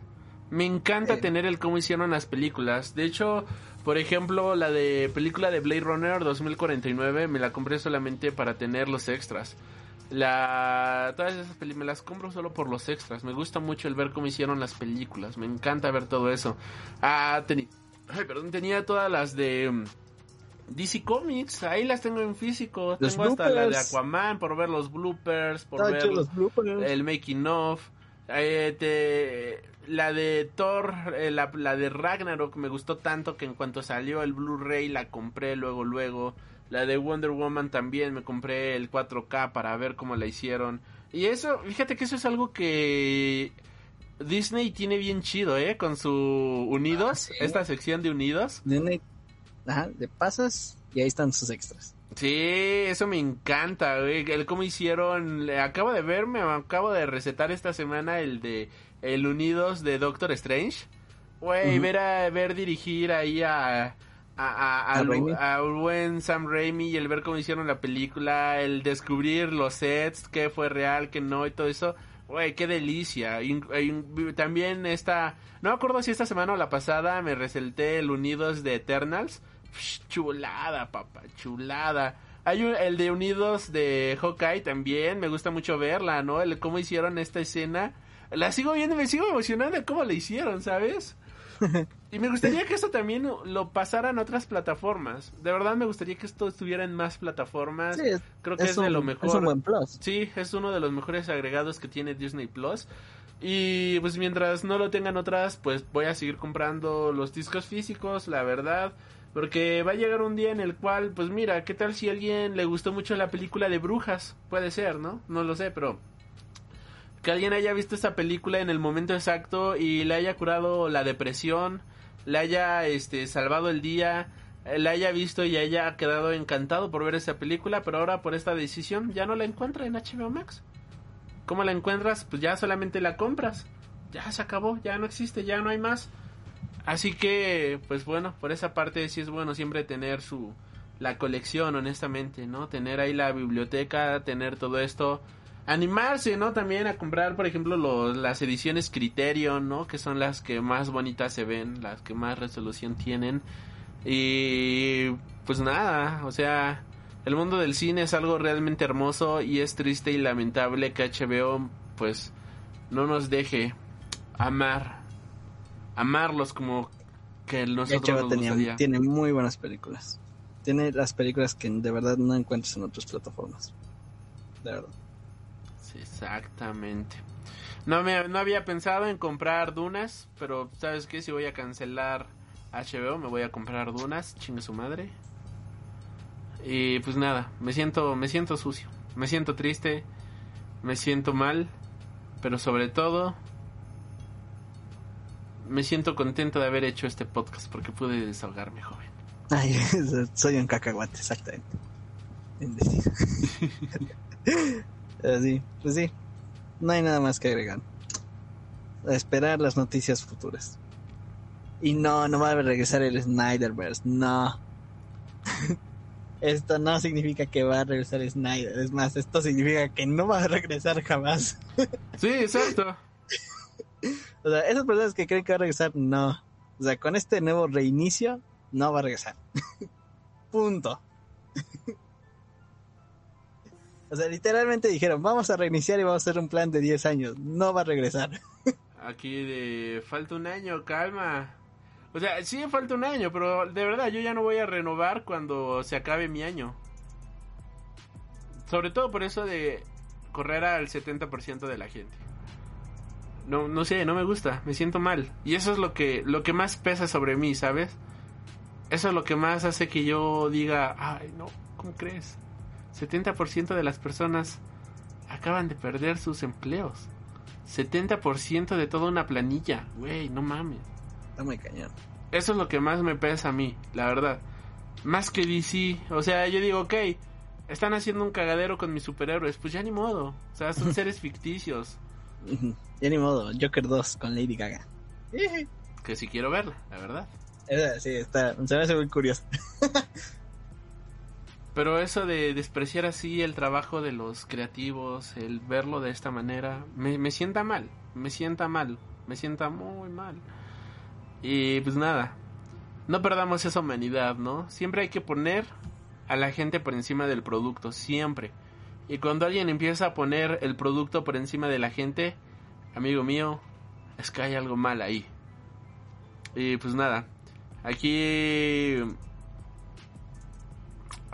Me encanta tener el cómo hicieron las películas. De hecho, por ejemplo, la de película de Blade Runner 2049 me la compré solamente para tener los extras. La todas esas películas me las compro solo por los extras. Me gusta mucho el ver cómo hicieron las películas. Me encanta ver todo eso. Ah, tenía perdón, tenía todas las de mm, DC Comics, ahí las tengo en físico. tengo hasta la de Aquaman por ver los bloopers, por ver el making of. Eh, la de Thor, eh, la, de Ragnarok me gustó tanto que en cuanto salió el Blu-ray la compré luego, luego. La de Wonder Woman también me compré el 4K para ver cómo la hicieron. Y eso, fíjate que eso es algo que Disney tiene bien chido, ¿eh? Con su Unidos, ah, esta sección de Unidos. Disney, ajá, de pasas y ahí están sus extras. Sí, eso me encanta, güey. El cómo hicieron, acabo de verme, acabo de recetar esta semana el de el Unidos de Doctor Strange. Güey, ver, a, ver dirigir ahí a, a, a, buen Sam Raimi y el ver cómo hicieron la película, el descubrir los sets, qué fue real, qué no y todo eso. Güey, qué delicia. también esta, no me acuerdo si esta semana o la pasada me resalté el Unidos de Eternals. Psh, chulada, papá, chulada. Hay el de Unidos de Hawkeye también, me gusta mucho verla, ¿no? El cómo hicieron esta escena. La sigo viendo me sigo emocionando cómo la hicieron, ¿sabes? Y me gustaría que esto también lo pasaran a otras plataformas. De verdad me gustaría que esto estuviera en más plataformas. Sí, Creo que es, de un- lo mejor. Es un buen plus. Sí, es uno de los mejores agregados que tiene Disney Plus. Y pues mientras no lo tengan otras, pues voy a seguir comprando los discos físicos, la verdad. Porque va a llegar un día en el cual, pues mira, ¿qué tal si a alguien le gustó mucho la película de Brujas? Puede ser, ¿no? No lo sé, pero que alguien haya visto esta película en el momento exacto y le haya curado la depresión, le haya este salvado el día, la haya visto y haya quedado encantado por ver esa película, pero ahora por esta decisión ya no la encuentra en HBO Max. ¿Cómo la encuentras? Pues ya solamente la compras. Ya se acabó, ya no existe, ya no hay más. Así que, pues bueno, por esa parte sí es bueno siempre tener su la colección, honestamente, ¿no? Tener ahí la biblioteca, tener todo esto, animarse, ¿no? También a comprar, por ejemplo, los, las ediciones Criterion, ¿no? Que son las que más bonitas se ven, las que más resolución tienen. Y pues nada, o sea, el mundo del cine es algo realmente hermoso y es triste y lamentable que HBO pues no nos deje amar, amarlos como que nosotros nos tenía- tiene muy buenas películas. Tiene las películas que de verdad no encuentras en otras plataformas. De verdad. Exactamente. No, me, no había pensado en comprar Dunas, pero ¿sabes qué? Si voy a cancelar HBO, me voy a comprar Dunas, chingue su madre. Y pues nada, me siento, me siento sucio, me siento triste, me siento mal, pero sobre todo me siento contento de haber hecho este podcast porque pude desahogarme, joven. Ay, soy un cacahuate, exactamente. Bendecido. Pero sí, pues sí. No hay nada más que agregar. A esperar las noticias futuras. Y no, no va a regresar el Snyderverse, no. Esto no significa que va a regresar Snyder. Es más, esto significa que no va a regresar jamás. Sí, exacto. O sea, esas personas que creen que va a regresar, no. O sea, con este nuevo reinicio, no va a regresar. Punto. O sea, literalmente dijeron, vamos a reiniciar y vamos a hacer un plan de 10 años. No va a regresar. Aquí de falta un año, calma. O sea, sí falta un año, pero de verdad yo ya no voy a renovar cuando se acabe mi año. Sobre todo por eso de correr al 70% de la gente. No, no sé, no me gusta, me siento mal. Y eso es lo que, lo que más pesa sobre mí, ¿sabes? Eso es lo que más hace que yo diga, ay, no, ¿cómo crees? 70% de las personas acaban de perder sus empleos. 70% de toda una planilla, güey, no mames. Está muy cañón. Eso es lo que más me pesa a mí, la verdad. Más que DC, o sea, yo digo, ok, están haciendo un cagadero con mis superhéroes, pues ya ni modo. O sea, son seres ficticios, ya ni modo, Joker 2 con Lady Gaga. que si quiero verla, la verdad. Sí, está, se me hace muy curioso. Pero eso de despreciar así el trabajo de los creativos, el verlo de esta manera, me, me sienta mal, me sienta mal, me sienta muy mal. Y pues nada, no perdamos esa humanidad, ¿no? Siempre hay que poner a la gente por encima del producto, siempre. Y cuando alguien empieza a poner el producto por encima de la gente, amigo mío, es que hay algo mal ahí. Y pues nada, aquí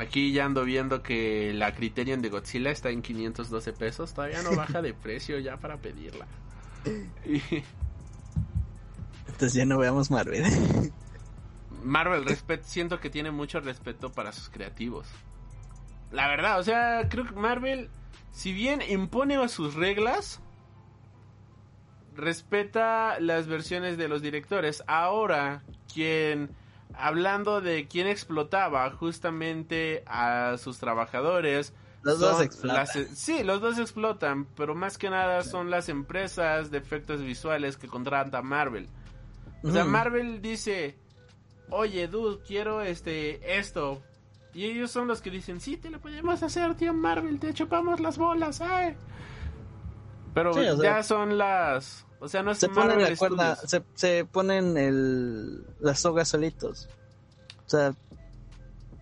Aquí ya ando viendo que la Criterion de Godzilla está en 512 pesos. Todavía no baja de precio ya para pedirla. Y Entonces ya no veamos Marvel. Marvel respet siento que tiene mucho respeto para sus creativos. La verdad, o sea, creo que Marvel, si bien impone sus reglas, respeta las versiones de los directores. Ahora, quien hablando de quién explotaba justamente a sus trabajadores. Los dos explotan. las- sí, los dos explotan, pero más que nada son las empresas de efectos visuales que contratan Marvel. O sea, Ujú. Marvel dice, oye, dude, quiero este esto. Y ellos son los que dicen, sí, te lo podemos hacer, tío Marvel, te chupamos las bolas, ay. Pero Sí, o sea, ya son las... O sea, no es se ponen la cuerda, se, se ponen el, las sogas solitos. O sea,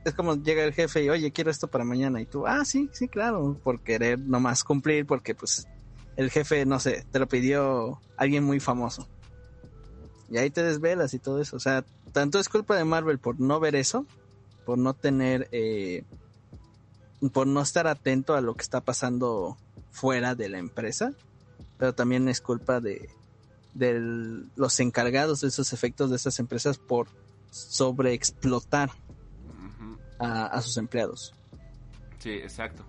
es como llega el jefe y, oye, quiero esto para mañana. Y tú, ah, sí, sí, claro, por querer nomás cumplir, porque pues el jefe, no sé, te lo pidió alguien muy famoso. Y ahí te desvelas y todo eso. O sea, tanto es culpa de Marvel por no ver eso, por no tener, eh, por no estar atento a lo que está pasando fuera de la empresa, pero también es culpa de, de los encargados de esos efectos de esas empresas por sobreexplotar a, a sus empleados. Sí, exacto.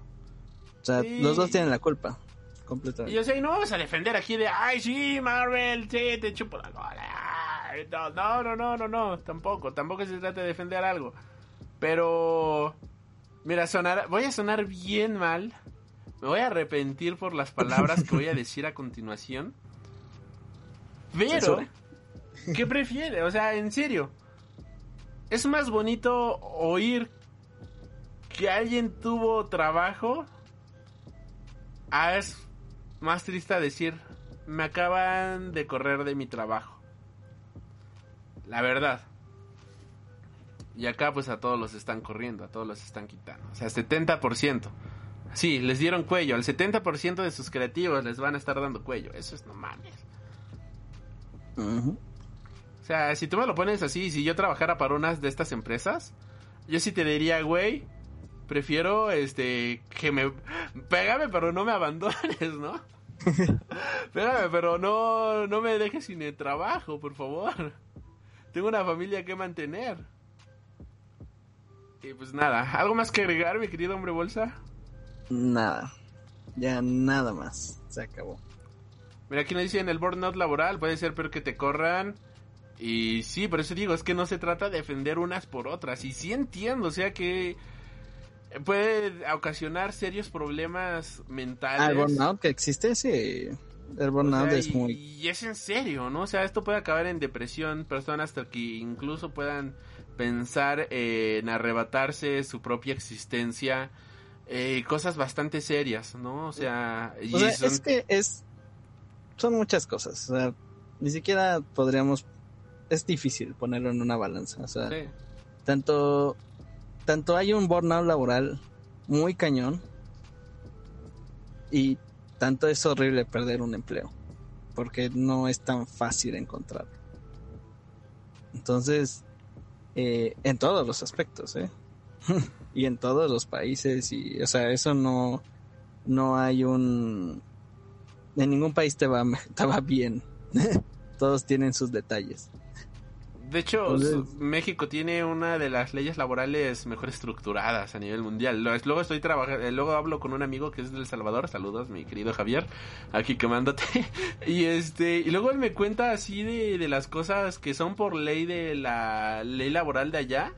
O sea, Sí. los dos tienen la culpa. Y Completamente. yo sé, no vamos a defender aquí de, ay, sí, Marvel, sí, te chupo la cola. no, no, no, no, no, tampoco, tampoco se trata de defender algo. Pero, mira, sonar, voy a sonar bien mal. Me voy a arrepentir por las palabras que voy a decir a continuación. Pero. ¿qué prefiere? O sea, en serio. Es más bonito oír que alguien tuvo trabajo. Ah, es más triste decir, me acaban de correr de mi trabajo. La verdad. Y acá pues a todos los están corriendo, a todos los están quitando. O sea, 70%. Sí, les dieron cuello. Al 70% de sus creativos les van a estar dando cuello. Eso es no mames. O sea, si tú me lo pones así, si yo trabajara para unas de estas empresas, yo sí te diría, güey, prefiero este que me pégame pero no me abandones, ¿no? Pégame pero no no me dejes sin el trabajo, por favor. Tengo una familia que mantener. Y pues nada, ¿algo más que agregar, mi querido hombre bolsa? Nada. Ya nada más. Se acabó. Mira, aquí nos dicen el burnout laboral puede ser peor que te corran. Y sí, por eso digo, es que no se trata de defender unas por otras. Y sí entiendo, o sea que puede ocasionar serios problemas mentales. Ah, el burnout que existe, sí. El O burnout sea, es y, muy... y es en serio, ¿no? O sea, esto puede acabar en depresión, personas hasta que incluso puedan pensar en arrebatarse su propia existencia, eh, cosas bastante serias, ¿no? O sea, y O sea, son- es que es... Son muchas cosas. O sea, ni siquiera podríamos... Es difícil ponerlo en una balanza. O sea, sí. tanto... Tanto hay un burnout laboral muy cañón y tanto es horrible perder un empleo porque no es tan fácil encontrarlo. Entonces, eh, en todos los aspectos, ¿eh? y en todos los países y, o sea, eso no, no hay un, en ningún país te va, te va bien. todos tienen sus detalles. De hecho, Entonces- México tiene una de las leyes laborales mejor estructuradas a nivel mundial. Luego estoy trabajando, luego hablo con un amigo que es del Salvador, saludos mi querido Javier, aquí quemándote. y este, y luego él me cuenta así de, de las cosas que son por ley de la ley laboral de allá.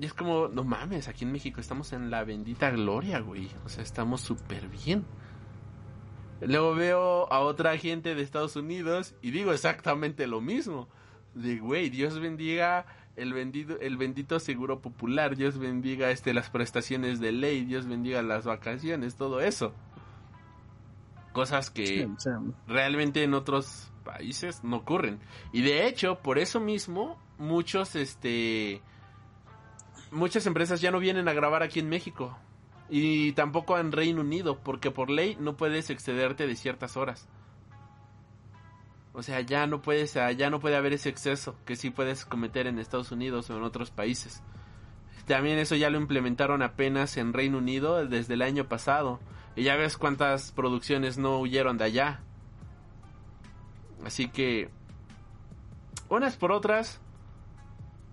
Y es como, no mames, aquí en México estamos en la bendita gloria, güey. O sea, estamos súper bien. Luego veo a otra gente de Estados Unidos y digo exactamente lo mismo. De güey, Dios bendiga el bendito, el bendito seguro popular, Dios bendiga este las prestaciones de ley, Dios bendiga las vacaciones, todo eso. Cosas que realmente en otros países no ocurren. Y de hecho, por eso mismo, muchos, este, muchas empresas ya no vienen a grabar aquí en México. Y tampoco en Reino Unido, porque por ley no puedes excederte de ciertas horas. O sea, ya no puedes, ah, ya no puede haber ese exceso que sí puedes cometer en Estados Unidos o en otros países. También eso ya lo implementaron apenas en Reino Unido desde el año pasado. Y ya ves cuántas producciones no huyeron de allá. Así que, unas por otras,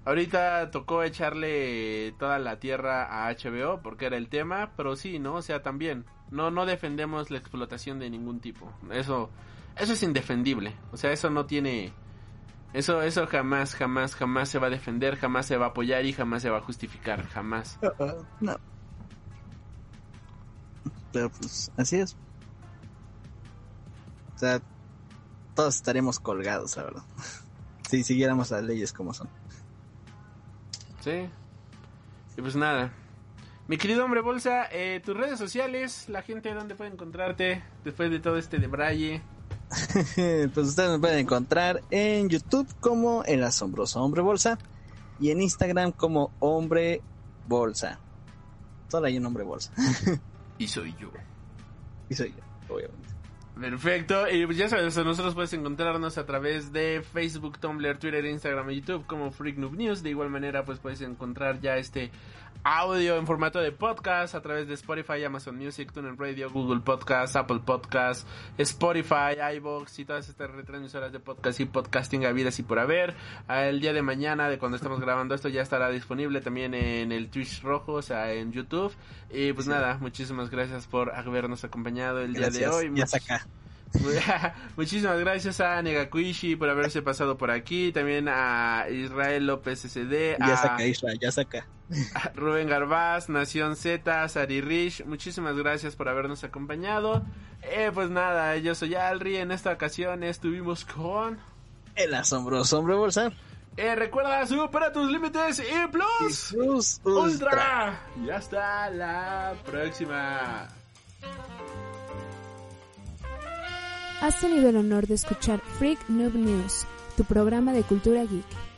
ahorita tocó echarle toda la tierra a HBO porque era el tema, pero sí, ¿no? O sea, también, no, no defendemos la explotación de ningún tipo. Eso, eso es indefendible. O sea, eso no tiene, eso, eso jamás, jamás, jamás se va a defender, jamás se va a apoyar y jamás se va a justificar, jamás. no. Pero pues así es. O sea, todos estaríamos colgados, la verdad. Si siguiéramos las leyes como son. Sí. Y pues nada. Mi querido hombre bolsa, eh, tus redes sociales, la gente dónde puede encontrarte después de todo este de Braille. pues ustedes me pueden encontrar en YouTube como El Asombroso Hombre Bolsa y en Instagram como Hombre Bolsa. Solo hay un nombre Bolsa. Y soy yo. y soy yo, obviamente. Perfecto, y pues ya sabes, nosotros puedes encontrarnos a través de Facebook, Tumblr, Twitter, Instagram y YouTube como Freak News. De igual manera, pues puedes encontrar ya este audio en formato de podcast a través de Spotify, Amazon Music, TuneIn Radio, Google Podcast, Apple Podcast, Spotify, iBox y todas estas retransmisoras de podcast y podcasting habidas y por haber. El día de mañana, de cuando estamos grabando esto, ya estará disponible también en el Twitch rojo, o sea, en YouTube. Y pues nada, muchísimas gracias por habernos acompañado el día de hoy. Ya acá. Muchísimas gracias a Negakuishi por haberse pasado por aquí. También a Israel López SD. Ya saca, Israel, ya saca. Rubén Garbaz, Nación Z, Sari Rich. Muchísimas gracias por habernos acompañado. Eh, pues nada, yo soy Alri. En esta ocasión estuvimos con. El asombroso hombre bolsa. Eh, recuerda, supera tus límites y plus, y plus ultra. ultra. Y hasta la próxima. Has tenido el honor de escuchar Freak Noob News, tu programa de cultura geek.